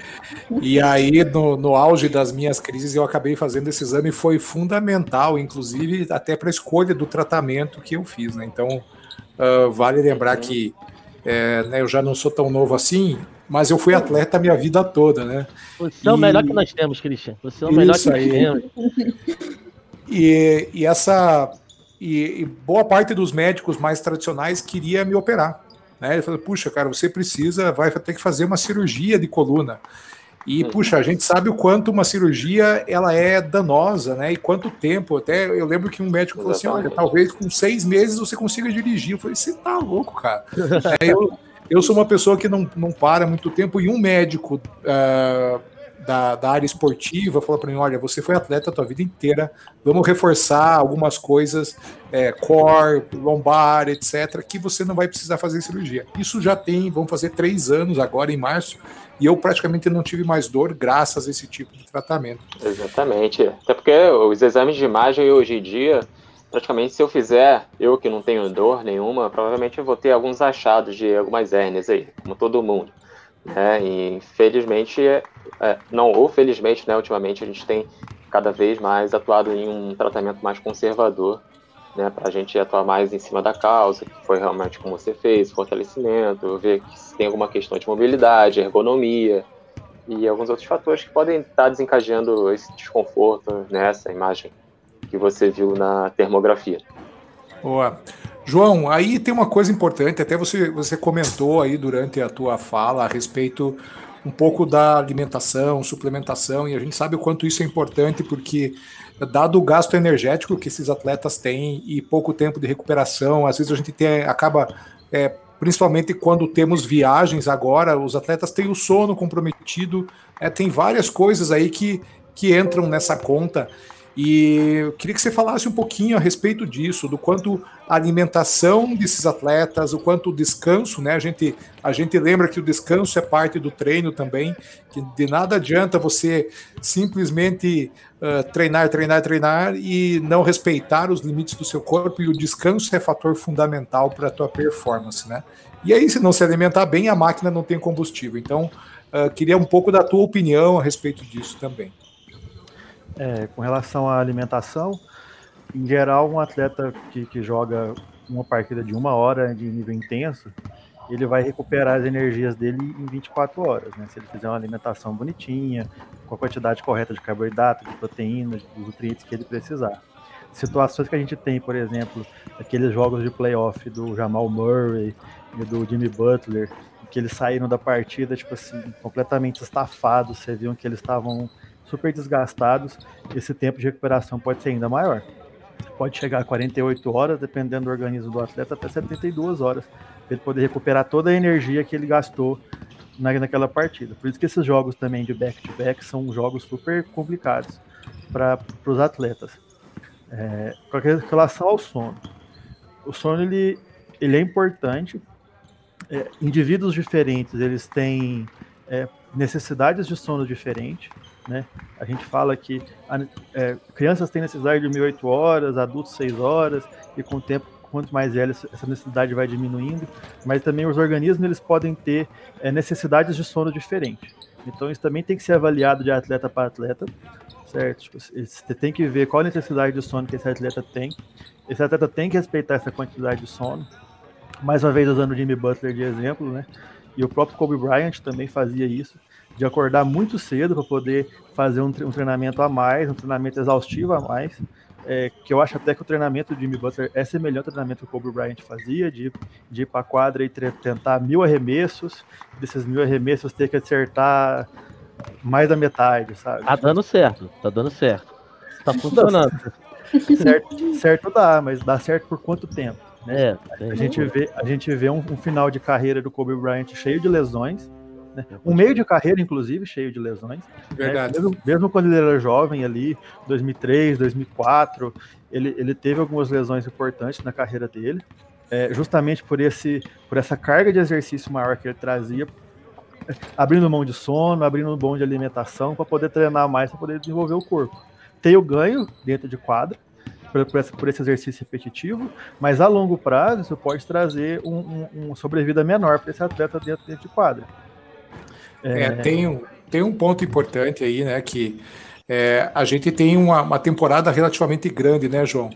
e aí, no, no auge das minhas crises, eu acabei fazendo esse exame, foi fundamental, inclusive até para a escolha do tratamento que eu fiz. Né? Então, uh, vale lembrar que é, né, eu já não sou tão novo assim, mas eu fui atleta a minha vida toda, né? Você é o melhor que nós temos, Christian. Você é o melhor que nós temos. E, e essa. E, e boa parte dos médicos mais tradicionais queria me operar. Né? Ele falou, puxa, cara, você precisa, vai ter que fazer uma cirurgia de coluna. E, puxa, a gente sabe o quanto uma cirurgia ela é danosa, né? E quanto tempo. Até eu lembro que um médico falou assim: olha, talvez com seis meses você consiga dirigir. Eu falei, você tá louco, cara. é, eu, eu sou uma pessoa que não, não para muito tempo, e um médico uh, da, da área esportiva falou para mim: olha, você foi atleta a tua vida inteira, vamos reforçar algumas coisas, é, core, lombar, etc., que você não vai precisar fazer cirurgia. Isso já tem, vamos fazer três anos agora, em março, e eu praticamente não tive mais dor graças a esse tipo de tratamento. Exatamente. Até porque os exames de imagem hoje em dia, praticamente se eu fizer, eu que não tenho dor nenhuma, provavelmente eu vou ter alguns achados de algumas hérnias aí, como todo mundo. É, e infelizmente é, não, ou felizmente, né, ultimamente a gente tem cada vez mais atuado em um tratamento mais conservador, né, para a gente atuar mais em cima da causa, que foi realmente como você fez, fortalecimento, ver se tem alguma questão de mobilidade, ergonomia e alguns outros fatores que podem estar desencadeando esse desconforto nessa imagem que você viu na termografia. Boa. João, aí tem uma coisa importante, até você, você comentou aí durante a tua fala a respeito um pouco da alimentação, suplementação, e a gente sabe o quanto isso é importante, porque dado o gasto energético que esses atletas têm e pouco tempo de recuperação, às vezes a gente tem, acaba, é, principalmente quando temos viagens agora, os atletas têm o sono comprometido, é, tem várias coisas aí que, que entram nessa conta. E eu queria que você falasse um pouquinho a respeito disso, do quanto a alimentação desses atletas, o quanto o descanso, né? A gente, a gente lembra que o descanso é parte do treino também, que de nada adianta você simplesmente uh, treinar, treinar, treinar e não respeitar os limites do seu corpo, e o descanso é fator fundamental para a tua performance, né? E aí, se não se alimentar bem, a máquina não tem combustível. Então, uh, queria um pouco da tua opinião a respeito disso também. É, com relação à alimentação, em geral, um atleta que, que joga uma partida de uma hora de nível intenso, ele vai recuperar as energias dele em 24 horas, né? Se ele fizer uma alimentação bonitinha, com a quantidade correta de carboidrato, de proteínas, de nutrientes que ele precisar. Situações que a gente tem, por exemplo, aqueles jogos de playoff do Jamal Murray e do Jimmy Butler, que eles saíram da partida, tipo assim, completamente estafados, você viu que eles estavam super desgastados, esse tempo de recuperação pode ser ainda maior. Pode chegar a 48 horas, dependendo do organismo do atleta, até 72 horas, para ele poder recuperar toda a energia que ele gastou na, naquela partida. Por isso que esses jogos também de back-to-back -back são jogos super complicados para os atletas. É, com relação ao sono, o sono ele, ele é importante. É, indivíduos diferentes eles têm é, necessidades de sono diferentes. Né? A gente fala que é, crianças têm necessidade de 1.008 horas, adultos 6 horas, e com o tempo, quanto mais velhos, essa necessidade vai diminuindo, mas também os organismos eles podem ter é, necessidades de sono diferentes. Então isso também tem que ser avaliado de atleta para atleta, certo? Tipo, você tem que ver qual a necessidade de sono que esse atleta tem. Esse atleta tem que respeitar essa quantidade de sono. Mais uma vez usando o Jimmy Butler de exemplo, né? E o próprio Kobe Bryant também fazia isso de acordar muito cedo para poder fazer um, treinamento a mais, um treinamento exaustivo a mais. É, que eu acho até que o treinamento de Jimmy Butler é semelhante ao treinamento que o Kobe Bryant fazia, de, de ir para a quadra e tentar mil arremessos, desses mil arremessos ter que acertar mais da metade, sabe? Tá dando certo, tá dando certo. Tá funcionando. certo, certo dá, mas dá certo por quanto tempo? Né? É, a, gente vê, a gente vê um, um final de carreira do Kobe Bryant cheio de lesões, né? Um meio de carreira, inclusive, cheio de lesões. Né? Verdade. Né? Mesmo, mesmo, quando ele era jovem ali, 2003, 2004, ele, ele teve algumas lesões importantes na carreira dele, é, justamente por, esse, por essa carga de exercício maior que ele trazia, abrindo mão de sono, abrindo mão de alimentação, para poder treinar mais, para poder desenvolver o corpo. Tem o ganho dentro de quadra, por, esse, por, esse, exercício repetitivo, mas a longo prazo isso pode trazer um, um, um sobrevida menor para esse atleta dentro, dentro de quadra. É, é, tem, um, tem um ponto importante aí, né? Que é, a gente tem uma, uma, temporada relativamente grande, né, João?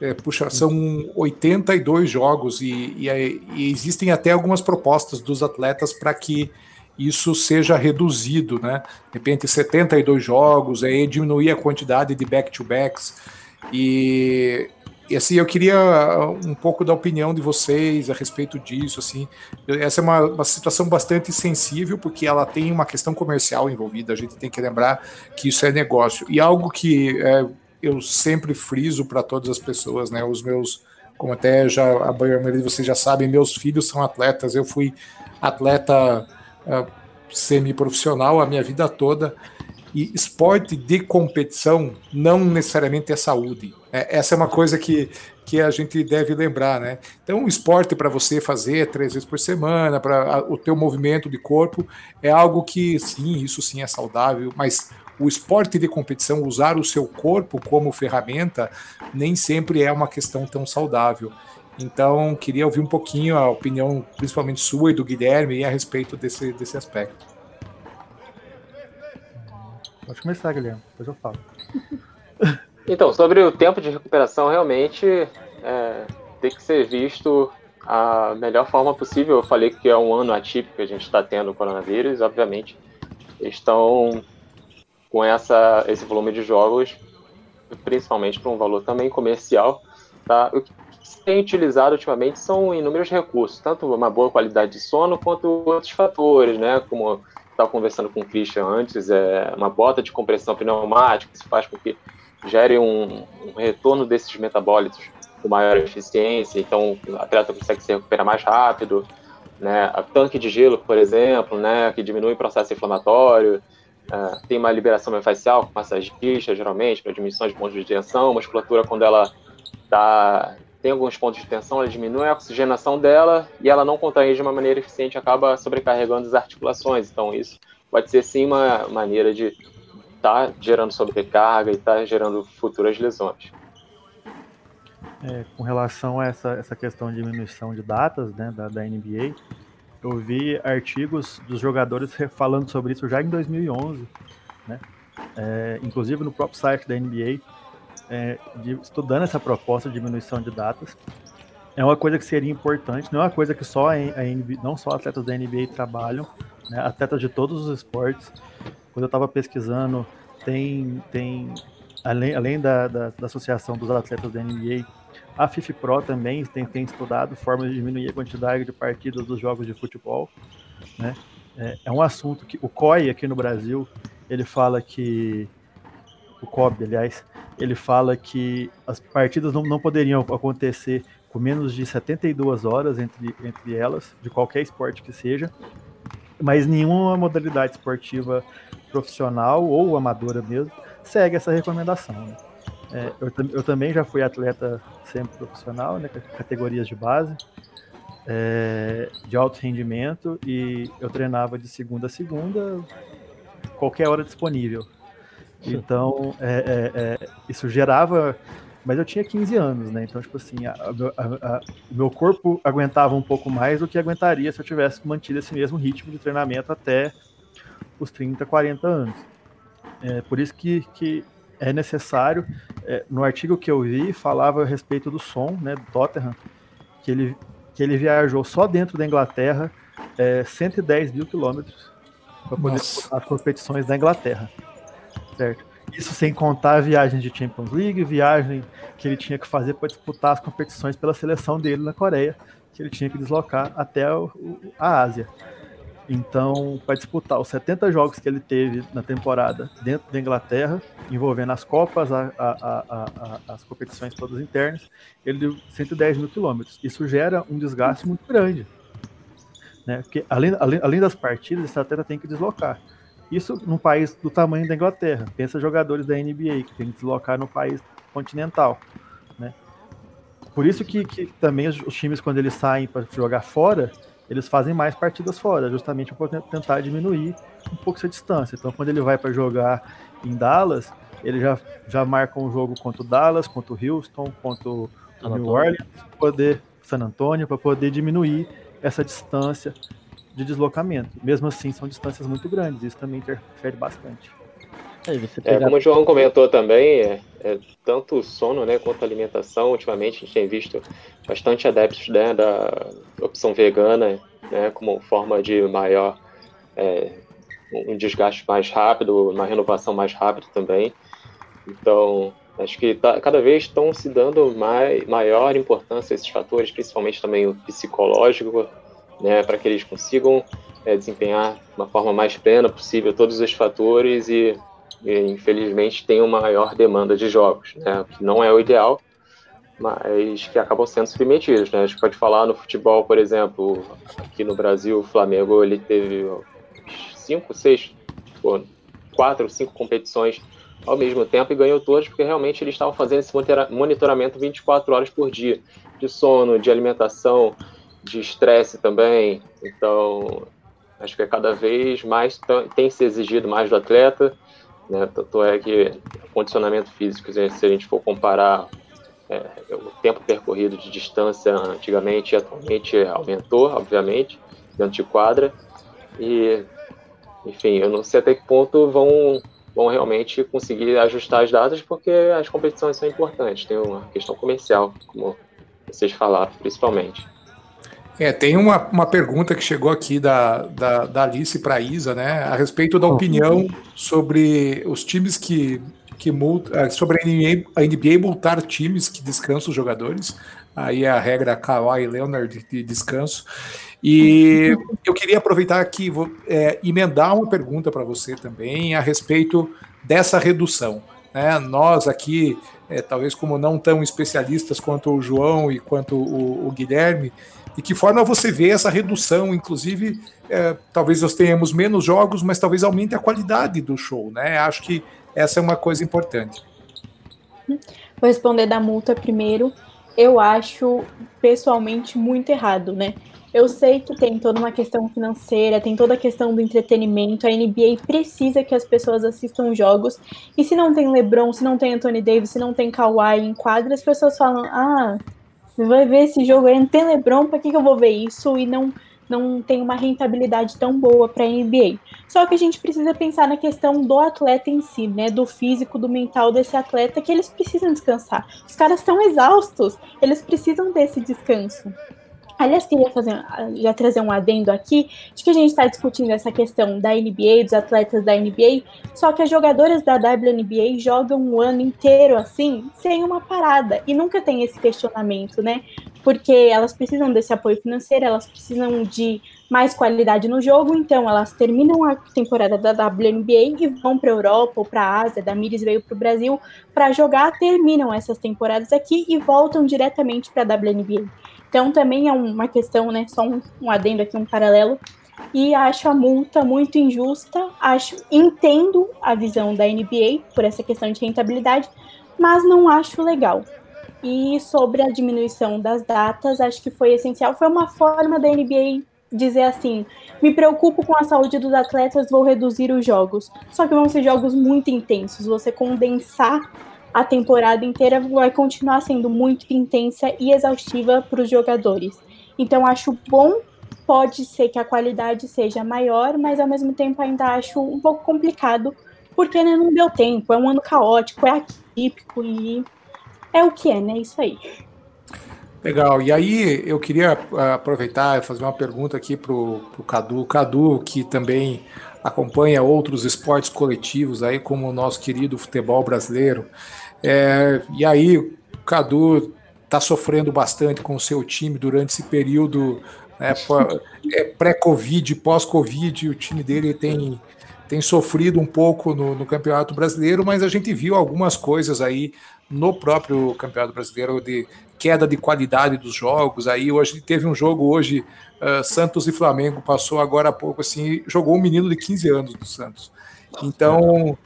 É, puxa, são 82 jogos e, e, e, existem até algumas propostas dos atletas para que isso seja reduzido, né? De repente, 72 jogos, aí diminuir a quantidade de back-to-backs. E e assim, eu queria uh, um pouco da opinião de vocês a respeito disso, assim. Essa é uma, uma situação bastante sensível, porque ela tem uma questão comercial envolvida, a gente tem que lembrar que isso é negócio. E algo que é, eu sempre friso para todas as pessoas, né? Os meus, como até já a maioria de vocês já sabem, meus filhos são atletas, eu fui atleta uh, semi-profissional a minha vida toda. E esporte de competição não necessariamente é saúde. É, essa é uma coisa que, que a gente deve lembrar, né? Então, o esporte para você fazer três vezes por semana, para o teu movimento de corpo, é algo que, sim, isso sim é saudável, mas o esporte de competição, usar o seu corpo como ferramenta, nem sempre é uma questão tão saudável. Então, queria ouvir um pouquinho a opinião, principalmente sua e do Guilherme, a respeito desse, desse aspecto. Pode começar, Guilherme, depois eu falo. Então, sobre o tempo de recuperação, realmente é, tem que ser visto a melhor forma possível. Eu falei que é um ano atípico que a gente está tendo o coronavírus, obviamente. Estão com essa, esse volume de jogos, principalmente para um valor também comercial. Tá? O que se tem utilizado ultimamente são inúmeros recursos, tanto uma boa qualidade de sono quanto outros fatores, né? como estava conversando com o Christian antes, é uma bota de compressão pneumática que faz com que gere um, um retorno desses metabólitos com maior eficiência, então o atleta consegue se recuperar mais rápido, né? A tanque de gelo, por exemplo, né? Que diminui o processo inflamatório, uh, tem uma liberação miofascial com massagista, geralmente, para diminuição de pontos de tensão, a musculatura quando ela tá, tem alguns pontos de tensão, ela diminui a oxigenação dela e ela não contrai de uma maneira eficiente, acaba sobrecarregando as articulações, então isso pode ser sim uma maneira de estar tá gerando sobrecarga e estar tá gerando futuras lesões. É, com relação a essa, essa questão de diminuição de datas né, da, da NBA, eu vi artigos dos jogadores falando sobre isso já em 2011, né? É, inclusive no próprio site da NBA, é, de, estudando essa proposta de diminuição de datas. É uma coisa que seria importante, não é uma coisa que só a NBA, não só atletas da NBA trabalham, né, atletas de todos os esportes. Quando eu estava pesquisando, tem, tem além, além da, da, da Associação dos Atletas da NBA, a FIFPro também tem, tem estudado formas de diminuir a quantidade de partidas dos jogos de futebol. Né? É, é um assunto que o COI aqui no Brasil, ele fala que o COB, aliás, ele fala que as partidas não, não poderiam acontecer com menos de 72 horas entre, entre elas, de qualquer esporte que seja, mas nenhuma modalidade esportiva profissional ou amadora mesmo segue essa recomendação. Né? É, eu, eu, também já fui atleta sempre profissional, né, categorias de base, é, de alto rendimento, e eu treinava de segunda a segunda, qualquer hora disponível. Então, é, é, é isso gerava. Mas eu tinha 15 anos, né? Então, tipo assim, a, a, a, meu corpo aguentava um pouco mais do que aguentaria se eu tivesse mantido esse mesmo ritmo de treinamento até os 30, 40 anos. É, por isso que, que é necessário. É, no artigo que eu vi, falava a respeito do som, né, do Tottenham, que ele, que ele viajou só dentro da Inglaterra é, 110 mil quilômetros para poder disputar as competições da Inglaterra. Certo? Isso sem contar a viagem de Champions League, viagem que ele tinha que fazer para disputar as competições pela seleção dele na Coreia, que ele tinha que deslocar até o, a Ásia. Então, para disputar os 70 jogos que ele teve na temporada dentro da Inglaterra, envolvendo as Copas, a, a, a, as competições todas internas, ele deu 110 mil quilômetros. Isso gera um desgaste muito grande. Né? Porque, além, além, além das partidas, esse atleta tem que deslocar. Isso num país do tamanho da Inglaterra. Pensa jogadores da NBA que tem que deslocar no país continental. Né? Por isso que, que também os, times, quando eles saem para jogar fora, eles fazem mais partidas fora, justamente para tentar diminuir um pouco essa distância. Então, quando ele vai para jogar em Dallas, ele já, já marca um jogo contra o Dallas, contra o Houston, contra o New Orleans, poder San Antonio, para poder diminuir essa distância de deslocamento. Mesmo assim, são distâncias muito grandes, isso também interfere bastante. É, como o João comentou também, é, é, tanto o sono né, quanto a alimentação, ultimamente a gente tem visto bastante adeptos né, da opção vegana né, como forma de maior é, um desgaste mais rápido, uma renovação mais rápida também. Então, acho que tá, cada vez estão se dando mai, maior importância a esses fatores, principalmente também o psicológico, né, para que eles consigam é, desempenhar de uma forma mais plena possível todos os fatores e e, infelizmente tem uma maior demanda de jogos, né? que não é o ideal, mas que acabam sendo submetidos. Né? A gente pode falar no futebol, por exemplo, aqui no Brasil, o Flamengo ele teve cinco, seis, quatro, cinco competições ao mesmo tempo e ganhou todas porque realmente eles estavam fazendo esse monitoramento 24 horas por dia de sono, de alimentação, de estresse também. Então, acho que é cada vez mais tem se exigido mais do atleta né? Tanto é que condicionamento físico, se a gente for comparar é, o tempo percorrido de distância antigamente e atualmente aumentou, obviamente, dentro de quadra. E, enfim, eu não sei até que ponto vão vão realmente conseguir ajustar as datas, porque as competições são importantes, tem uma questão comercial, como vocês falaram, principalmente. É, tem uma, uma pergunta que chegou aqui da, da, da Alice para a Isa, né, a respeito da opinião sobre os times que, que multa, eh, sobre a NBA, a NBA multar times que descansam os jogadores. Aí a regra Kawhi Leonard de descanso. E eu queria aproveitar aqui, vou é, emendar uma pergunta para você também a respeito dessa redução. Né? Nós aqui, é, talvez como não tão especialistas quanto o João e quanto o, o Guilherme, de que forma você vê essa redução? Inclusive, é, talvez nós tenhamos menos jogos, mas talvez aumente a qualidade do show, né? Acho que essa é uma coisa importante. Vou responder da multa primeiro. Eu acho pessoalmente muito errado, né? Eu sei que tem toda uma questão financeira, tem toda a questão do entretenimento. A NBA precisa que as pessoas assistam jogos. E se não tem LeBron, se não tem Anthony Davis, se não tem Kawhi em quadra, as pessoas falam: ah, vai ver esse jogo aí, não tem LeBron, para que, que eu vou ver isso? E não, não tem uma rentabilidade tão boa para a NBA. Só que a gente precisa pensar na questão do atleta em si, né? Do físico, do mental desse atleta, que eles precisam descansar. Os caras estão exaustos, eles precisam desse descanso. Aliás, queria fazer, já trazer um adendo aqui, de que a gente está discutindo essa questão da NBA, dos atletas da NBA, só que as jogadoras da WNBA jogam um ano inteiro assim, sem uma parada, e nunca tem esse questionamento, né? Porque elas precisam desse apoio financeiro, elas precisam de mais qualidade no jogo, então elas terminam a temporada da WNBA e vão para a Europa ou para a Ásia, da Miris veio para o Brasil para jogar, terminam essas temporadas aqui e voltam diretamente para a WNBA. Então também é uma questão, né? Só um, um adendo aqui, um paralelo. E acho a multa muito injusta. Acho, entendo a visão da NBA por essa questão de rentabilidade, mas não acho legal. E sobre a diminuição das datas, acho que foi essencial. Foi uma forma da NBA dizer assim: me preocupo com a saúde dos atletas, vou reduzir os jogos. Só que vão ser jogos muito intensos. Você condensar a temporada inteira vai continuar sendo muito intensa e exaustiva para os jogadores. Então, acho bom, pode ser que a qualidade seja maior, mas ao mesmo tempo ainda acho um pouco complicado, porque né, não deu tempo, é um ano caótico, é atípico e é o que é, né? Isso aí. Legal. E aí eu queria ah, aproveitar e fazer uma pergunta aqui para o Cadu. Cadu, que também acompanha outros esportes coletivos aí, como o nosso querido futebol brasileiro. É, e aí o Cadu está sofrendo bastante com o seu time durante esse período né, é, pré-Covid, pós-Covid, o time dele tem, tem sofrido um pouco no, no, Campeonato Brasileiro, mas a gente viu algumas coisas aí no próprio Campeonato Brasileiro de queda de qualidade dos jogos. Aí hoje teve um jogo hoje, uh, Santos e Flamengo, passou agora há pouco assim, jogou um menino de 15 anos do Santos. Então,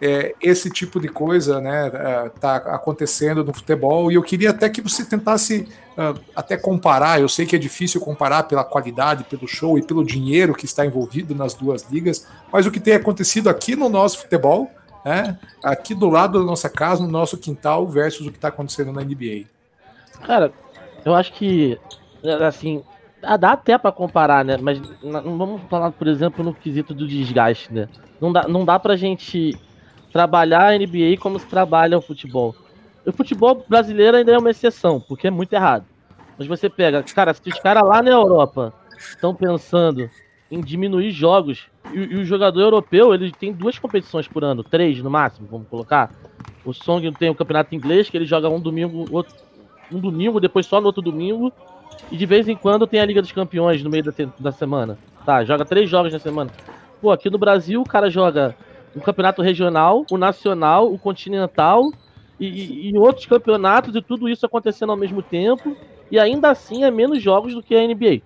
é, esse tipo de coisa né, está é, acontecendo no futebol e eu queria até que você tentasse uh, até comparar. Eu sei que é difícil comparar pela qualidade, pelo show e pelo dinheiro que está envolvido nas duas ligas, mas o que tem acontecido aqui no nosso futebol, né, aqui do lado da nossa casa, no nosso quintal, versus o que está acontecendo na NBA. Cara, eu acho que assim dá até para comparar, né? Mas não vamos falar, por exemplo, no quesito do desgaste, né? Não dá, não dá pra gente trabalhar a NBA como se trabalha o futebol. O futebol brasileiro ainda é uma exceção, porque é muito errado. Mas você pega, cara, se os caras lá na Europa estão pensando em diminuir jogos, e, e, o jogador europeu, ele tem duas competições por ano, três no máximo, vamos colocar. O Song tem o campeonato inglês, que ele joga um domingo, outro, um domingo, depois só no outro domingo, e de vez em quando tem a Liga dos Campeões no meio da, da semana. Tá, joga três jogos na semana. Pô, aqui no Brasil o cara joga o campeonato regional, o nacional, o continental e, e, outros campeonatos e tudo isso acontecendo ao mesmo tempo. E ainda assim é menos jogos do que a NBA.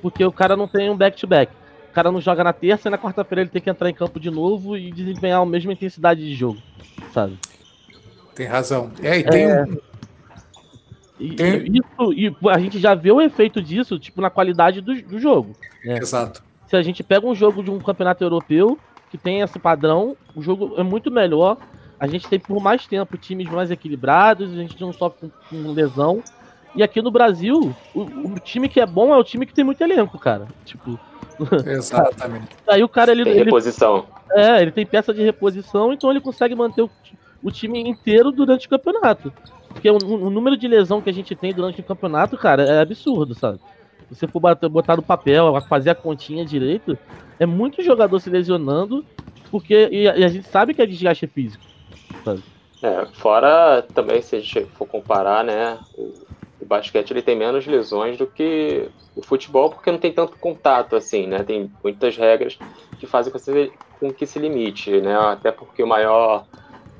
Porque o cara não tem um back-to-back. -back. O cara não joga na terça e na quarta-feira ele tem que entrar em campo de novo e desempenhar a mesma intensidade de jogo, sabe? Tem razão. É, e tem é... um... E, isso, e a gente já vê o efeito disso, tipo, na qualidade do, do jogo. Né? Exato. Se a gente pega um jogo de um campeonato europeu, que tem esse padrão, o jogo é muito melhor. A gente tem por mais tempo times mais equilibrados, a gente não sofre com, com lesão. E aqui no Brasil, o, o, time que é bom é o time que tem muito elenco, cara. Tipo. Exatamente. Aí o cara ele. Tem reposição. É, ele tem peça de reposição, então ele consegue manter o, o time inteiro durante o campeonato. Porque o, o, número de lesão que a gente tem durante o campeonato, cara, é absurdo, sabe? Se você for bater, botar no papel, fazer a continha direito, é muito jogador se lesionando, porque e, e a gente sabe que é desgaste físico, sabe? É, fora também, se a gente for comparar, né, o, basquete ele tem menos lesões do que o futebol, porque não tem tanto contato assim, né, tem muitas regras que fazem com que se limite, né, até porque o maior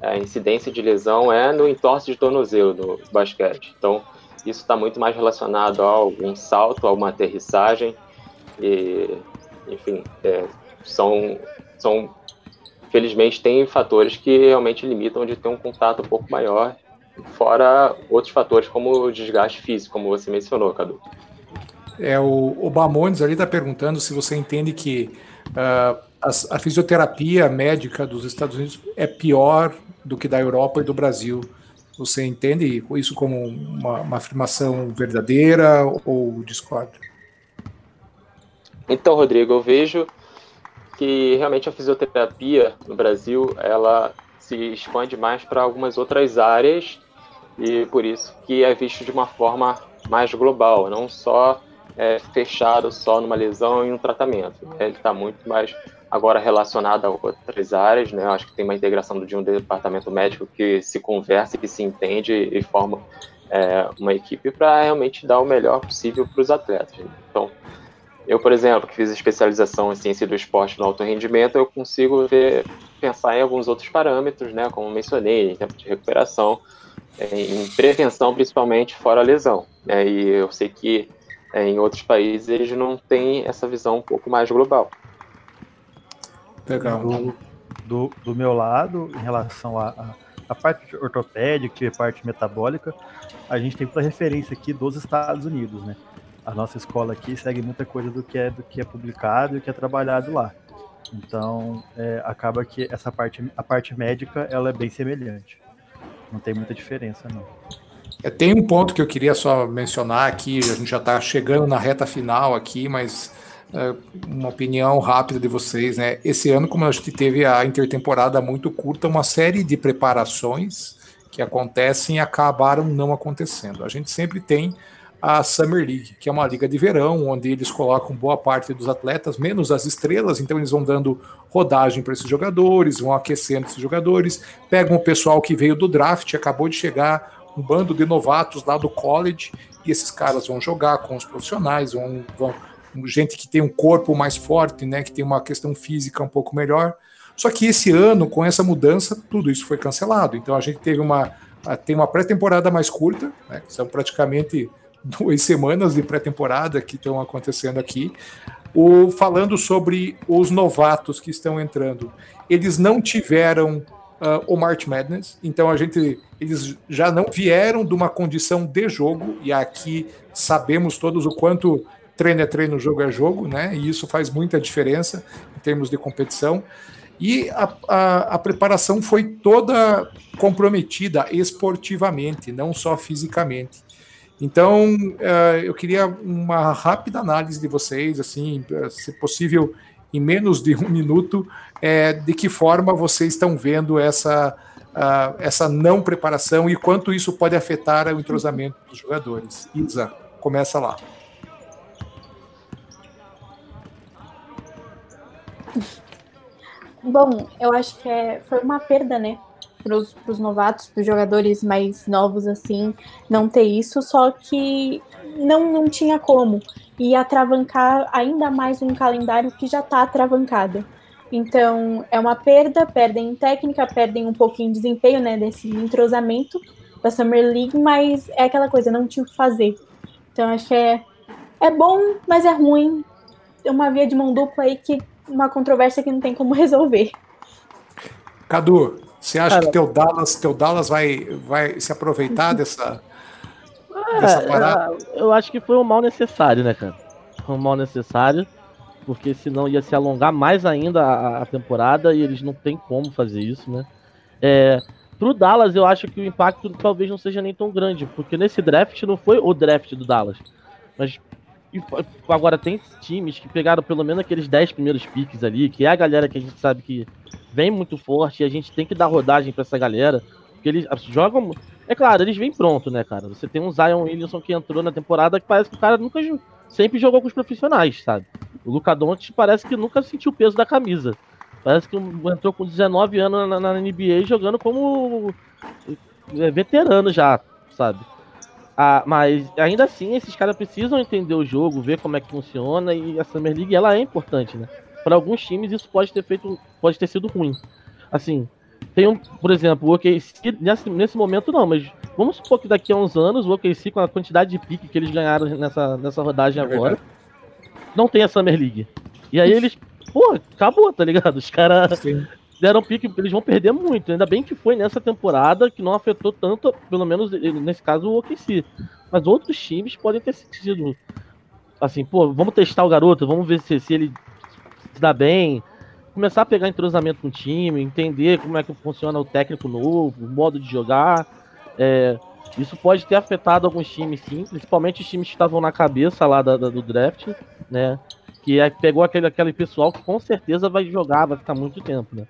é, incidência de lesão é no entorse de tornozelo no basquete, então isso está muito mais relacionado a algum salto, a uma aterrissagem, e, enfim, é, são, são felizmente tem fatores que realmente limitam de ter um contato um pouco maior, fora outros fatores como o desgaste físico, como você mencionou, Cadu. É, o, o ali está perguntando se você entende que uh, a, a, fisioterapia médica dos Estados Unidos é pior do que da Europa e do Brasil. Você entende isso como uma, uma afirmação verdadeira ou discorda? Então, Rodrigo, eu vejo que realmente a fisioterapia no Brasil ela se expande mais para algumas outras áreas e por isso que é visto de uma forma mais global, não só é, fechado só numa lesão e um tratamento. Né? Ele está muito mais agora relacionado a outras áreas, né? Acho que tem uma integração de um departamento médico que se conversa, que se entende e forma é, uma equipe para realmente dar o melhor possível para os atletas. Né? Então, eu, por exemplo, que fiz especialização em ciência do esporte no alto rendimento, eu consigo ver, pensar em alguns outros parâmetros, né, como mencionei, em tempo de recuperação, em prevenção, principalmente fora a lesão. Né, e eu sei que é, em outros países eles não têm essa visão um pouco mais global. Legal. Do, do, do meu lado, em relação a, a parte ortopédica e a parte metabólica, a gente tem para referência aqui dos Estados Unidos, né? a nossa escola aqui segue muita coisa do que é do que é publicado e que é trabalhado lá. Então, é, acaba que essa parte, a parte médica, ela é bem semelhante. Não tem muita diferença, não. É, tem um ponto que eu queria só mencionar aqui, a gente já está chegando na reta final aqui, mas é, uma opinião rápida de vocês, né? Esse ano, como a gente teve a intertemporada muito curta, uma série de preparações que acontecem e acabaram não acontecendo. A gente sempre tem a Summer League, que é uma liga de verão, onde eles colocam boa parte dos atletas, menos as estrelas, então eles vão dando rodagem para esses jogadores, vão aquecendo esses jogadores, pegam o pessoal que veio do draft, acabou de chegar um bando de novatos lá do college, e esses caras vão jogar com os profissionais, vão, vão gente que tem um corpo mais forte, né, que tem uma questão física um pouco melhor. Só que esse ano, com essa mudança, tudo isso foi cancelado. Então a gente teve uma tem uma pré-temporada mais curta, né, são praticamente duas semanas de pré-temporada que estão acontecendo aqui, o, falando sobre os novatos que estão entrando. Eles não tiveram uh, o March Madness, então a gente, eles já não vieram de uma condição de jogo, e aqui sabemos todos o quanto treino é treino, jogo é jogo, né? E isso faz muita diferença em termos de competição. E a, a, a, preparação foi toda comprometida esportivamente, não só fisicamente. Então, uh, eu queria uma rápida análise de vocês, assim, se possível, em menos de um minuto, é, de que forma vocês estão vendo essa, uh, essa não preparação e quanto isso pode afetar o entrosamento dos jogadores. Isa, começa lá. Bom, eu acho que é, foi uma perda, né? para os novatos, para os jogadores mais novos, assim, não ter isso, só que não, não tinha como. Ia atravancar ainda mais um calendário que já está atravancado. Então, é uma perda, perdem técnica, perdem um pouquinho de desempenho, né, desse entrosamento da Summer League, mas é aquela coisa, não tinha o que fazer. Então, acho que é, é bom, mas é ruim. É uma via de mão dupla aí que uma controvérsia que não tem como resolver. Cadu, você acha Cara, que teu Dallas, teu Dallas vai, vai se aproveitar dessa, é, dessa parada? É, eu acho que foi um mal necessário, né, cara? Foi um mal necessário, porque senão ia se alongar mais ainda a, a temporada e eles não têm como fazer isso, né? É, pro Dallas, eu acho que o impacto talvez não seja nem tão grande, porque nesse draft não foi o draft do Dallas, mas agora tem times que pegaram pelo menos aqueles 10 primeiros piques ali, que é a galera que a gente sabe que vem muito forte e a gente tem que dar rodagem para essa galera. Porque eles jogam. É claro, eles vêm pronto, né, cara? Você tem um Zion Williamson que entrou na temporada que parece que o cara nunca sempre jogou com os profissionais, sabe? O Luca Doncic parece que nunca sentiu o peso da camisa. Parece que entrou com 19 anos na, na NBA jogando como é, veterano já, sabe? Ah, mas ainda assim, esses caras precisam entender o jogo, ver como é que funciona e a Summer League ela é importante, né? Para alguns times isso pode ter feito, pode ter sido ruim. Assim, tem um, por exemplo, o OKC nesse, nesse momento não, mas vamos supor que daqui a uns anos o OKC com a quantidade de pique que eles ganharam nessa, nessa rodagem é agora, não tem a Summer League. E aí eles, pô, acabou, tá ligado? Os caras deram pique, eles vão perder muito. Ainda bem que foi nessa temporada que não afetou tanto, pelo menos nesse caso, o OKC. Mas outros times podem ter sido assim, pô, vamos testar o garoto, vamos ver se, se ele se dá bem. Começar a pegar entrosamento com o time, entender como é que funciona o técnico novo, o modo de jogar. É, isso pode ter afetado alguns times, sim, principalmente os times que estavam na cabeça lá da, da, do draft, né? Que é, pegou aquele, aquele pessoal que com certeza vai jogar, vai ficar muito tempo, né?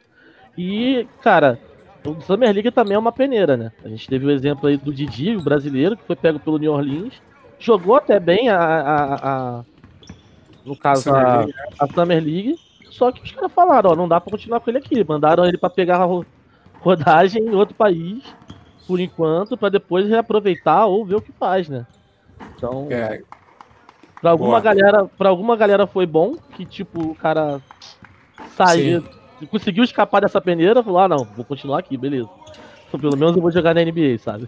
E, cara, o Summer League também é uma peneira, né? A gente teve o exemplo aí do Didi, o brasileiro, que foi pego pelo New Orleans, jogou até bem a, a, a no caso Summer a, a Summer League, só que os caras falaram, ó, não dá pra continuar com ele aqui, mandaram ele para pegar a rodagem em outro país, por enquanto, para depois reaproveitar ou ver o que faz, né? Então, é. para alguma Boa. galera, para alguma galera foi bom que tipo o cara saiu conseguiu escapar dessa peneira, falou: ah, não, vou continuar aqui, beleza. Pelo menos eu vou jogar na NBA, sabe?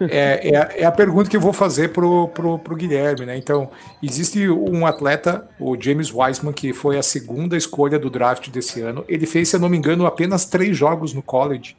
É, é, é, a pergunta que eu vou fazer pro, pro, pro Guilherme, né? Então, existe um atleta, o James Wiseman, que foi a segunda escolha do draft desse ano. Ele fez, se eu não me engano, apenas três jogos no college.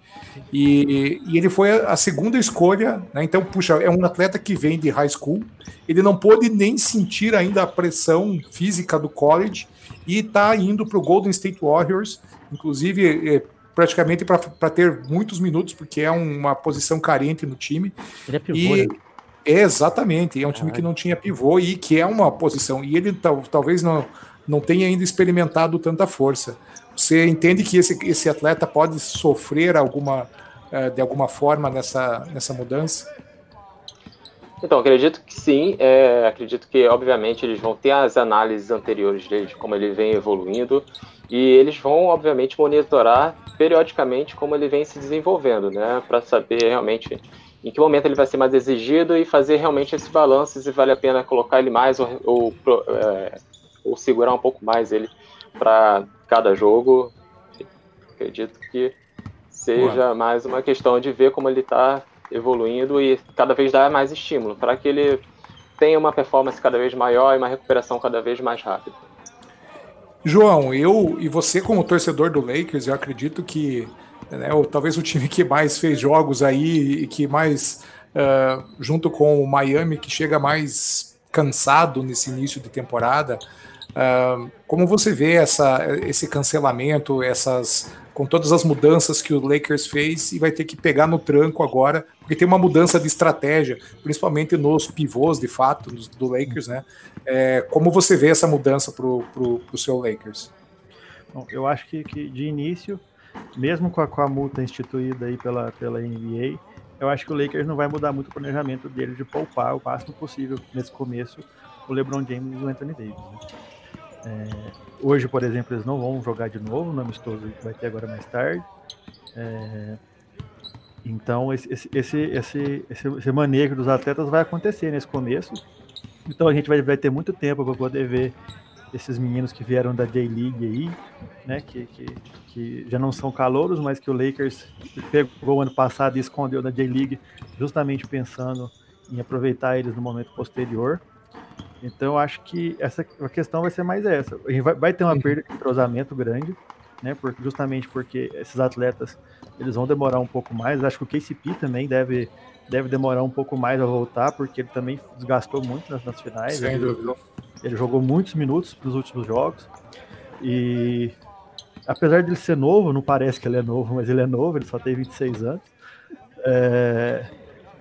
E, e ele foi a, a segunda escolha, né? Então, puxa, é um atleta que vem de high school. Ele não pôde nem sentir ainda a pressão física do college e está indo para o Golden State Warriors, inclusive é, praticamente para ter muitos minutos, porque é uma posição carente no time. Ele é pivô, e, né? é, exatamente, é um time que não tinha pivô e que é uma posição, e ele tal, talvez não, não tenha ainda experimentado tanta força. Você entende que esse, esse atleta pode sofrer alguma, uh, de alguma forma nessa, nessa mudança? Então, acredito que sim. É, acredito que, obviamente, eles vão ter as análises anteriores dele, de como ele vem evoluindo, e eles vão, obviamente, monitorar periodicamente como ele vem se desenvolvendo, né? Para saber realmente em que momento ele vai ser mais exigido e fazer realmente esse balanço se vale a pena colocar ele mais ou, ou, é, ou segurar um pouco mais ele para cada jogo. Acredito que seja mais uma questão de ver como ele está evoluindo e cada vez dar mais estímulo para que ele tenha uma performance cada vez maior e uma recuperação cada vez mais rápida. João, eu e você como torcedor do Lakers, eu acredito que né, ou, talvez o time que mais fez jogos aí e que mais uh, junto com o Miami que chega mais cansado nesse início de temporada. Uh, como você vê essa, esse cancelamento, essas com todas as mudanças que o Lakers fez e vai ter que pegar no tranco agora, porque tem uma mudança de estratégia, principalmente nos pivôs, de fato, do Lakers, né? É, como você vê essa mudança para o seu Lakers? Bom, eu acho que, que de início, mesmo com a, com a, multa instituída aí pela, pela NBA, eu acho que o Lakers não vai mudar muito o planejamento dele de poupar o máximo possível nesse começo o LeBron James e o Anthony Davis. Né? É, hoje, por exemplo, eles não vão jogar de novo no amistoso que vai ter agora mais tarde. É, então, esse, esse, esse, esse, esse manejo dos atletas vai acontecer nesse começo. Então, a gente vai, vai ter muito tempo para poder ver esses meninos que vieram da J-League aí, né, que, que, que, já não são calouros, mas que o Lakers pegou ano passado e escondeu da J-League, justamente pensando em aproveitar eles no momento posterior. Então eu acho que essa a questão vai ser mais essa. A gente vai, vai ter uma uhum. perda de entrosamento grande, né? Por, justamente porque esses atletas eles vão demorar um pouco mais. Acho que o KCP também deve, deve demorar um pouco mais a voltar, porque ele também desgastou muito nas, nas finais. Sem ele, dúvida. ele jogou muitos minutos nos últimos jogos. E apesar de ele ser novo, não parece que ele é novo, mas ele é novo, ele só tem 26 anos. É,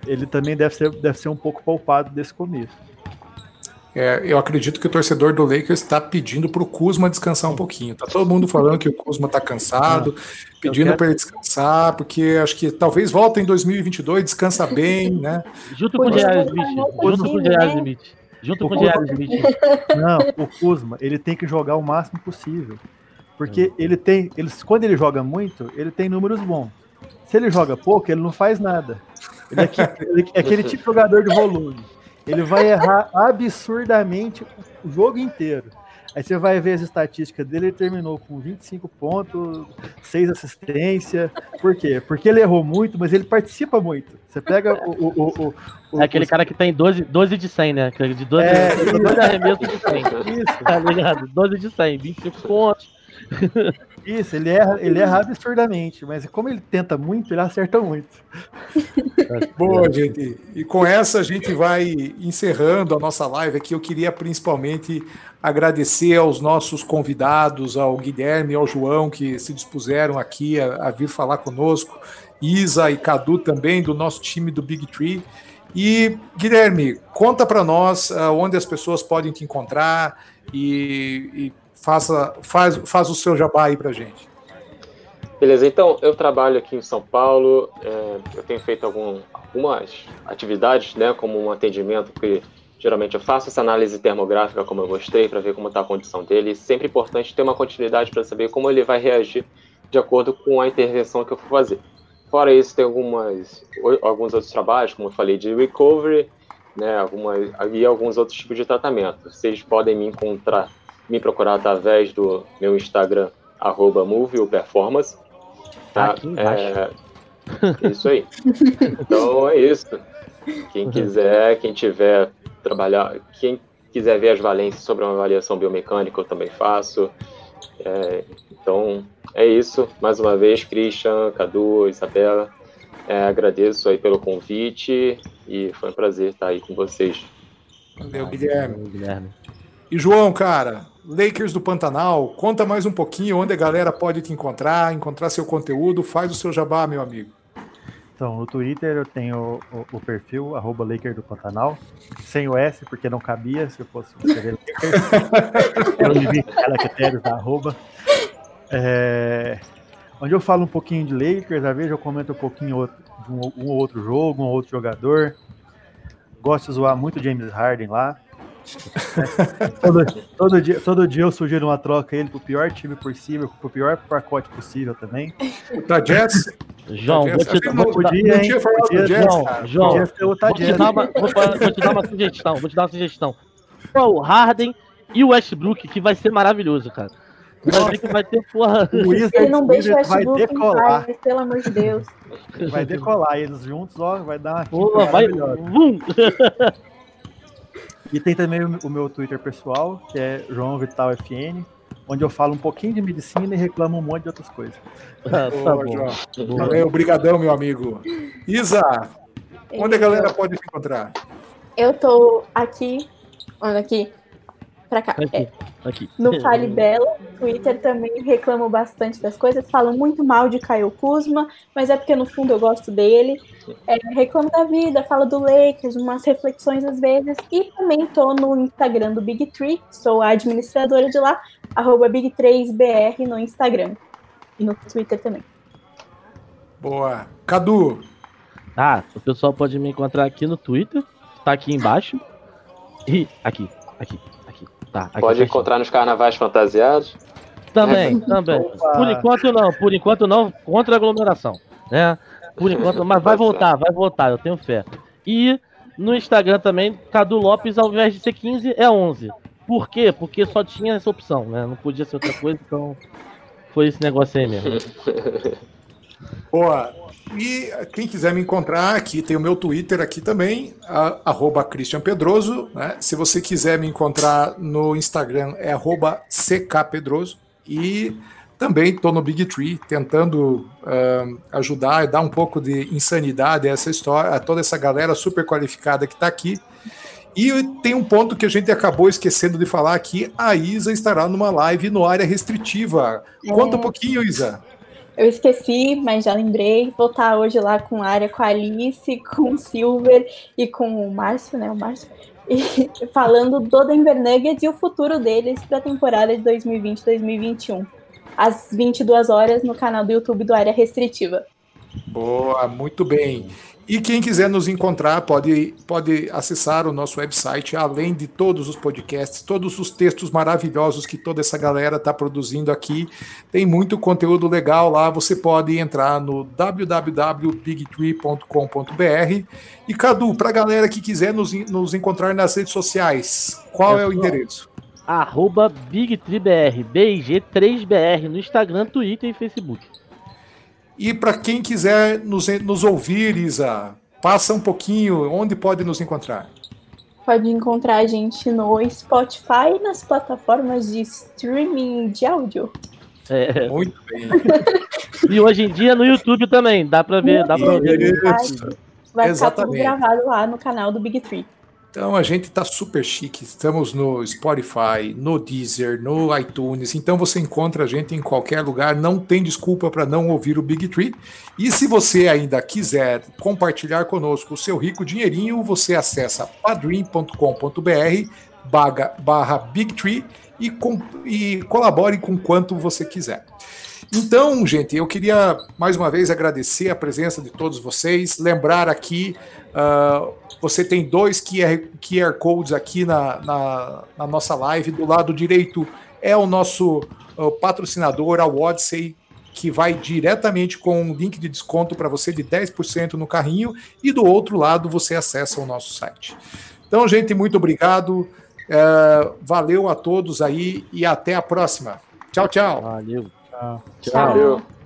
ele também deve ser, deve ser um pouco poupado desse começo. É, eu acredito que o torcedor do Lakers está pedindo para o Kuzma descansar um pouquinho. Tá todo mundo falando que o Kuzma está cansado, pedindo quero... para ele descansar, porque acho que talvez volte em 2022, descansa bem, né? Junto com o Jair Smith. Junto com o Jair Smith. Junto com o Jair Smith. Não, o Kuzma, ele tem que jogar o máximo possível. Porque ele tem, ele, quando ele joga muito, ele tem números bons. Se ele joga pouco, ele não faz nada. Ele é, ele é aquele tipo de jogador de volume. Ele vai errar absurdamente o jogo inteiro. Aí você vai ver as estatísticas dele, ele terminou com 25 pontos, 6 assistências. Por quê? Porque ele errou muito, mas ele participa muito. Você pega o. o, o, o é aquele cara que tem 12, 12 de 100, né? De 12, é, 12 arremessos de 100. Isso. Tá ligado? 12 de 100, 25 pontos. Isso, ele erra, ele erra absurdamente, mas como ele tenta muito, ele acerta muito. Boa, gente. E com essa a gente vai encerrando a nossa live aqui. Eu queria principalmente agradecer aos nossos convidados, ao Guilherme e ao João, que se dispuseram aqui a, a vir falar conosco, Isa e Cadu também, do nosso time do Big Tree. E, Guilherme, conta para nós uh, onde as pessoas podem te encontrar e, e faça, faz, faz o seu jabá aí pra gente. Beleza, então eu trabalho aqui em São Paulo, é, eu tenho feito algum, algumas atividades, né, como um atendimento que geralmente eu faço essa análise termográfica, como eu mostrei, para ver como está a condição dele. Sempre importante ter uma continuidade para saber como ele vai reagir de acordo com a intervenção que eu for fazer. Fora isso, tem algumas, alguns outros trabalhos, como eu falei, de recovery, né, algumas, e alguns outros tipos de tratamento. Vocês podem me encontrar me procurar através do meu Instagram, arroba MoviePerformance. Tá? É, é, isso aí. Então é isso. Quem quiser, quem tiver trabalhar, quem quiser ver as valências sobre uma avaliação biomecânica, eu também faço. É, então é isso. Mais uma vez, Christian, Cadu, Isabela, é, agradeço aí pelo convite e foi um prazer estar aí com vocês. Valeu, Guilherme. Guilherme. E João, cara, Lakers do Pantanal, conta mais um pouquinho onde a galera pode te encontrar, encontrar seu conteúdo, faz o seu jabá, meu amigo. Então, no Twitter eu tenho o, o perfil, arroba Lakers do Pantanal, sem o S, porque não cabia, se eu fosse escrever Lakers, arroba. É, onde eu falo um pouquinho de Lakers, às vezes eu comento um pouquinho de um, um outro jogo, um outro jogador. Gosto de zoar muito James Harden lá. todo, todo, dia, todo dia eu sugiro uma troca ele pro pior time possível, pro pior pacote possível também. Tá Jets? João, vou te, vou, podia, hein, podia, Jets, João, João vou, te dar uma, vou, te dar uma sugestão, vou te dar uma sugestão. o Harden e o Westbrook, que vai ser maravilhoso, cara. Vai ver que vai ter porra. O Ele não deixa o Westbrook vai decolar. Paz, pelo amor de Deus. Vai decolar eles juntos, ó, vai dar uma. Vai. Vum. E tem também o meu Twitter pessoal, que é João Vital FN, onde eu falo um pouquinho de medicina e reclamo um monte de outras coisas. Ah, tá Boa, bom. João. Obrigadão, meu amigo. Isa, onde a galera pode se encontrar? Eu tô aqui, olha aqui, pra cá. Aqui, é, aqui. No Fale Belo, Twitter também reclamo bastante das coisas, falo muito mal de Caio Kuzma, mas é porque no fundo eu gosto dele. É, reclamo da vida, falo do Lakers, umas reflexões às vezes, e também tô no Instagram do Big Tree, sou a administradora de lá, arroba Big3BR no Instagram. E no Twitter também. Boa. Cadu. Ah, o pessoal pode me encontrar aqui no Twitter, tá aqui embaixo. E aqui, aqui. Tá, Pode encontrar nos carnavais fantasiados. Também, também. Por enquanto não, por enquanto não, contra a aglomeração, né? Por enquanto, mas vai voltar, vai voltar, eu tenho fé. E no Instagram também, Cadu Lopes, ao invés de ser 15, é 11. Por quê? Porque só tinha essa opção, né? Não podia ser outra coisa, então foi esse negócio aí mesmo. Boa. E quem quiser me encontrar aqui, tem o meu Twitter aqui também, arroba Christian Pedroso. Né? Se você quiser me encontrar no Instagram, é arroba ckpedroso. E também estou no Big Tree, tentando uh, ajudar e dar um pouco de insanidade a essa história, a toda essa galera super qualificada que está aqui. E tem um ponto que a gente acabou esquecendo de falar aqui: a Isa estará numa live no área restritiva. É. Conta um pouquinho, Isa. Eu esqueci, mas já lembrei. Vou estar hoje lá com a área com a Alice, com o Silver e com o Márcio, né? O Márcio. e falando do Denver Nuggets e o futuro deles para a temporada de 2020-2021. Às 22 horas no canal do YouTube do Área Restritiva. Boa, muito bem. E quem quiser nos encontrar pode, pode acessar o nosso website, além de todos os podcasts, todos os textos maravilhosos que toda essa galera está produzindo aqui. Tem muito conteúdo legal lá. Você pode entrar no www.bigtree.com.br. E Cadu, para a galera que quiser nos, nos encontrar nas redes sociais, qual é, é o endereço? Arroba BigTreeBR, BIG3BR, no Instagram, Twitter e Facebook. E para quem quiser nos, nos ouvir, Isa, passa um pouquinho, onde pode nos encontrar? Pode encontrar a gente no Spotify e nas plataformas de streaming de áudio. É. Muito bem. e hoje em dia no YouTube também, dá para ver, dá para ver. Vai ficar tudo gravado lá no canal do Big Tree. Então a gente tá super chique. Estamos no Spotify, no Deezer, no iTunes. Então você encontra a gente em qualquer lugar. Não tem desculpa para não ouvir o Big Tree. E se você ainda quiser compartilhar conosco o seu rico dinheirinho, você acessa padrim.com.br barra Big Tree e, com, e colabore com quanto você quiser. Então, gente, eu queria mais uma vez agradecer a presença de todos vocês, lembrar aqui. Uh, você tem dois QR, QR Codes aqui na, na, na, nossa live. Do lado direito é o nosso uh, patrocinador, a Odyssey, que vai diretamente com um link de desconto para você de 10% no carrinho. E do outro lado você acessa o nosso site. Então, gente, muito obrigado. Uh, valeu a todos aí e até a próxima. Tchau, tchau. Valeu. Tchau. Tchau.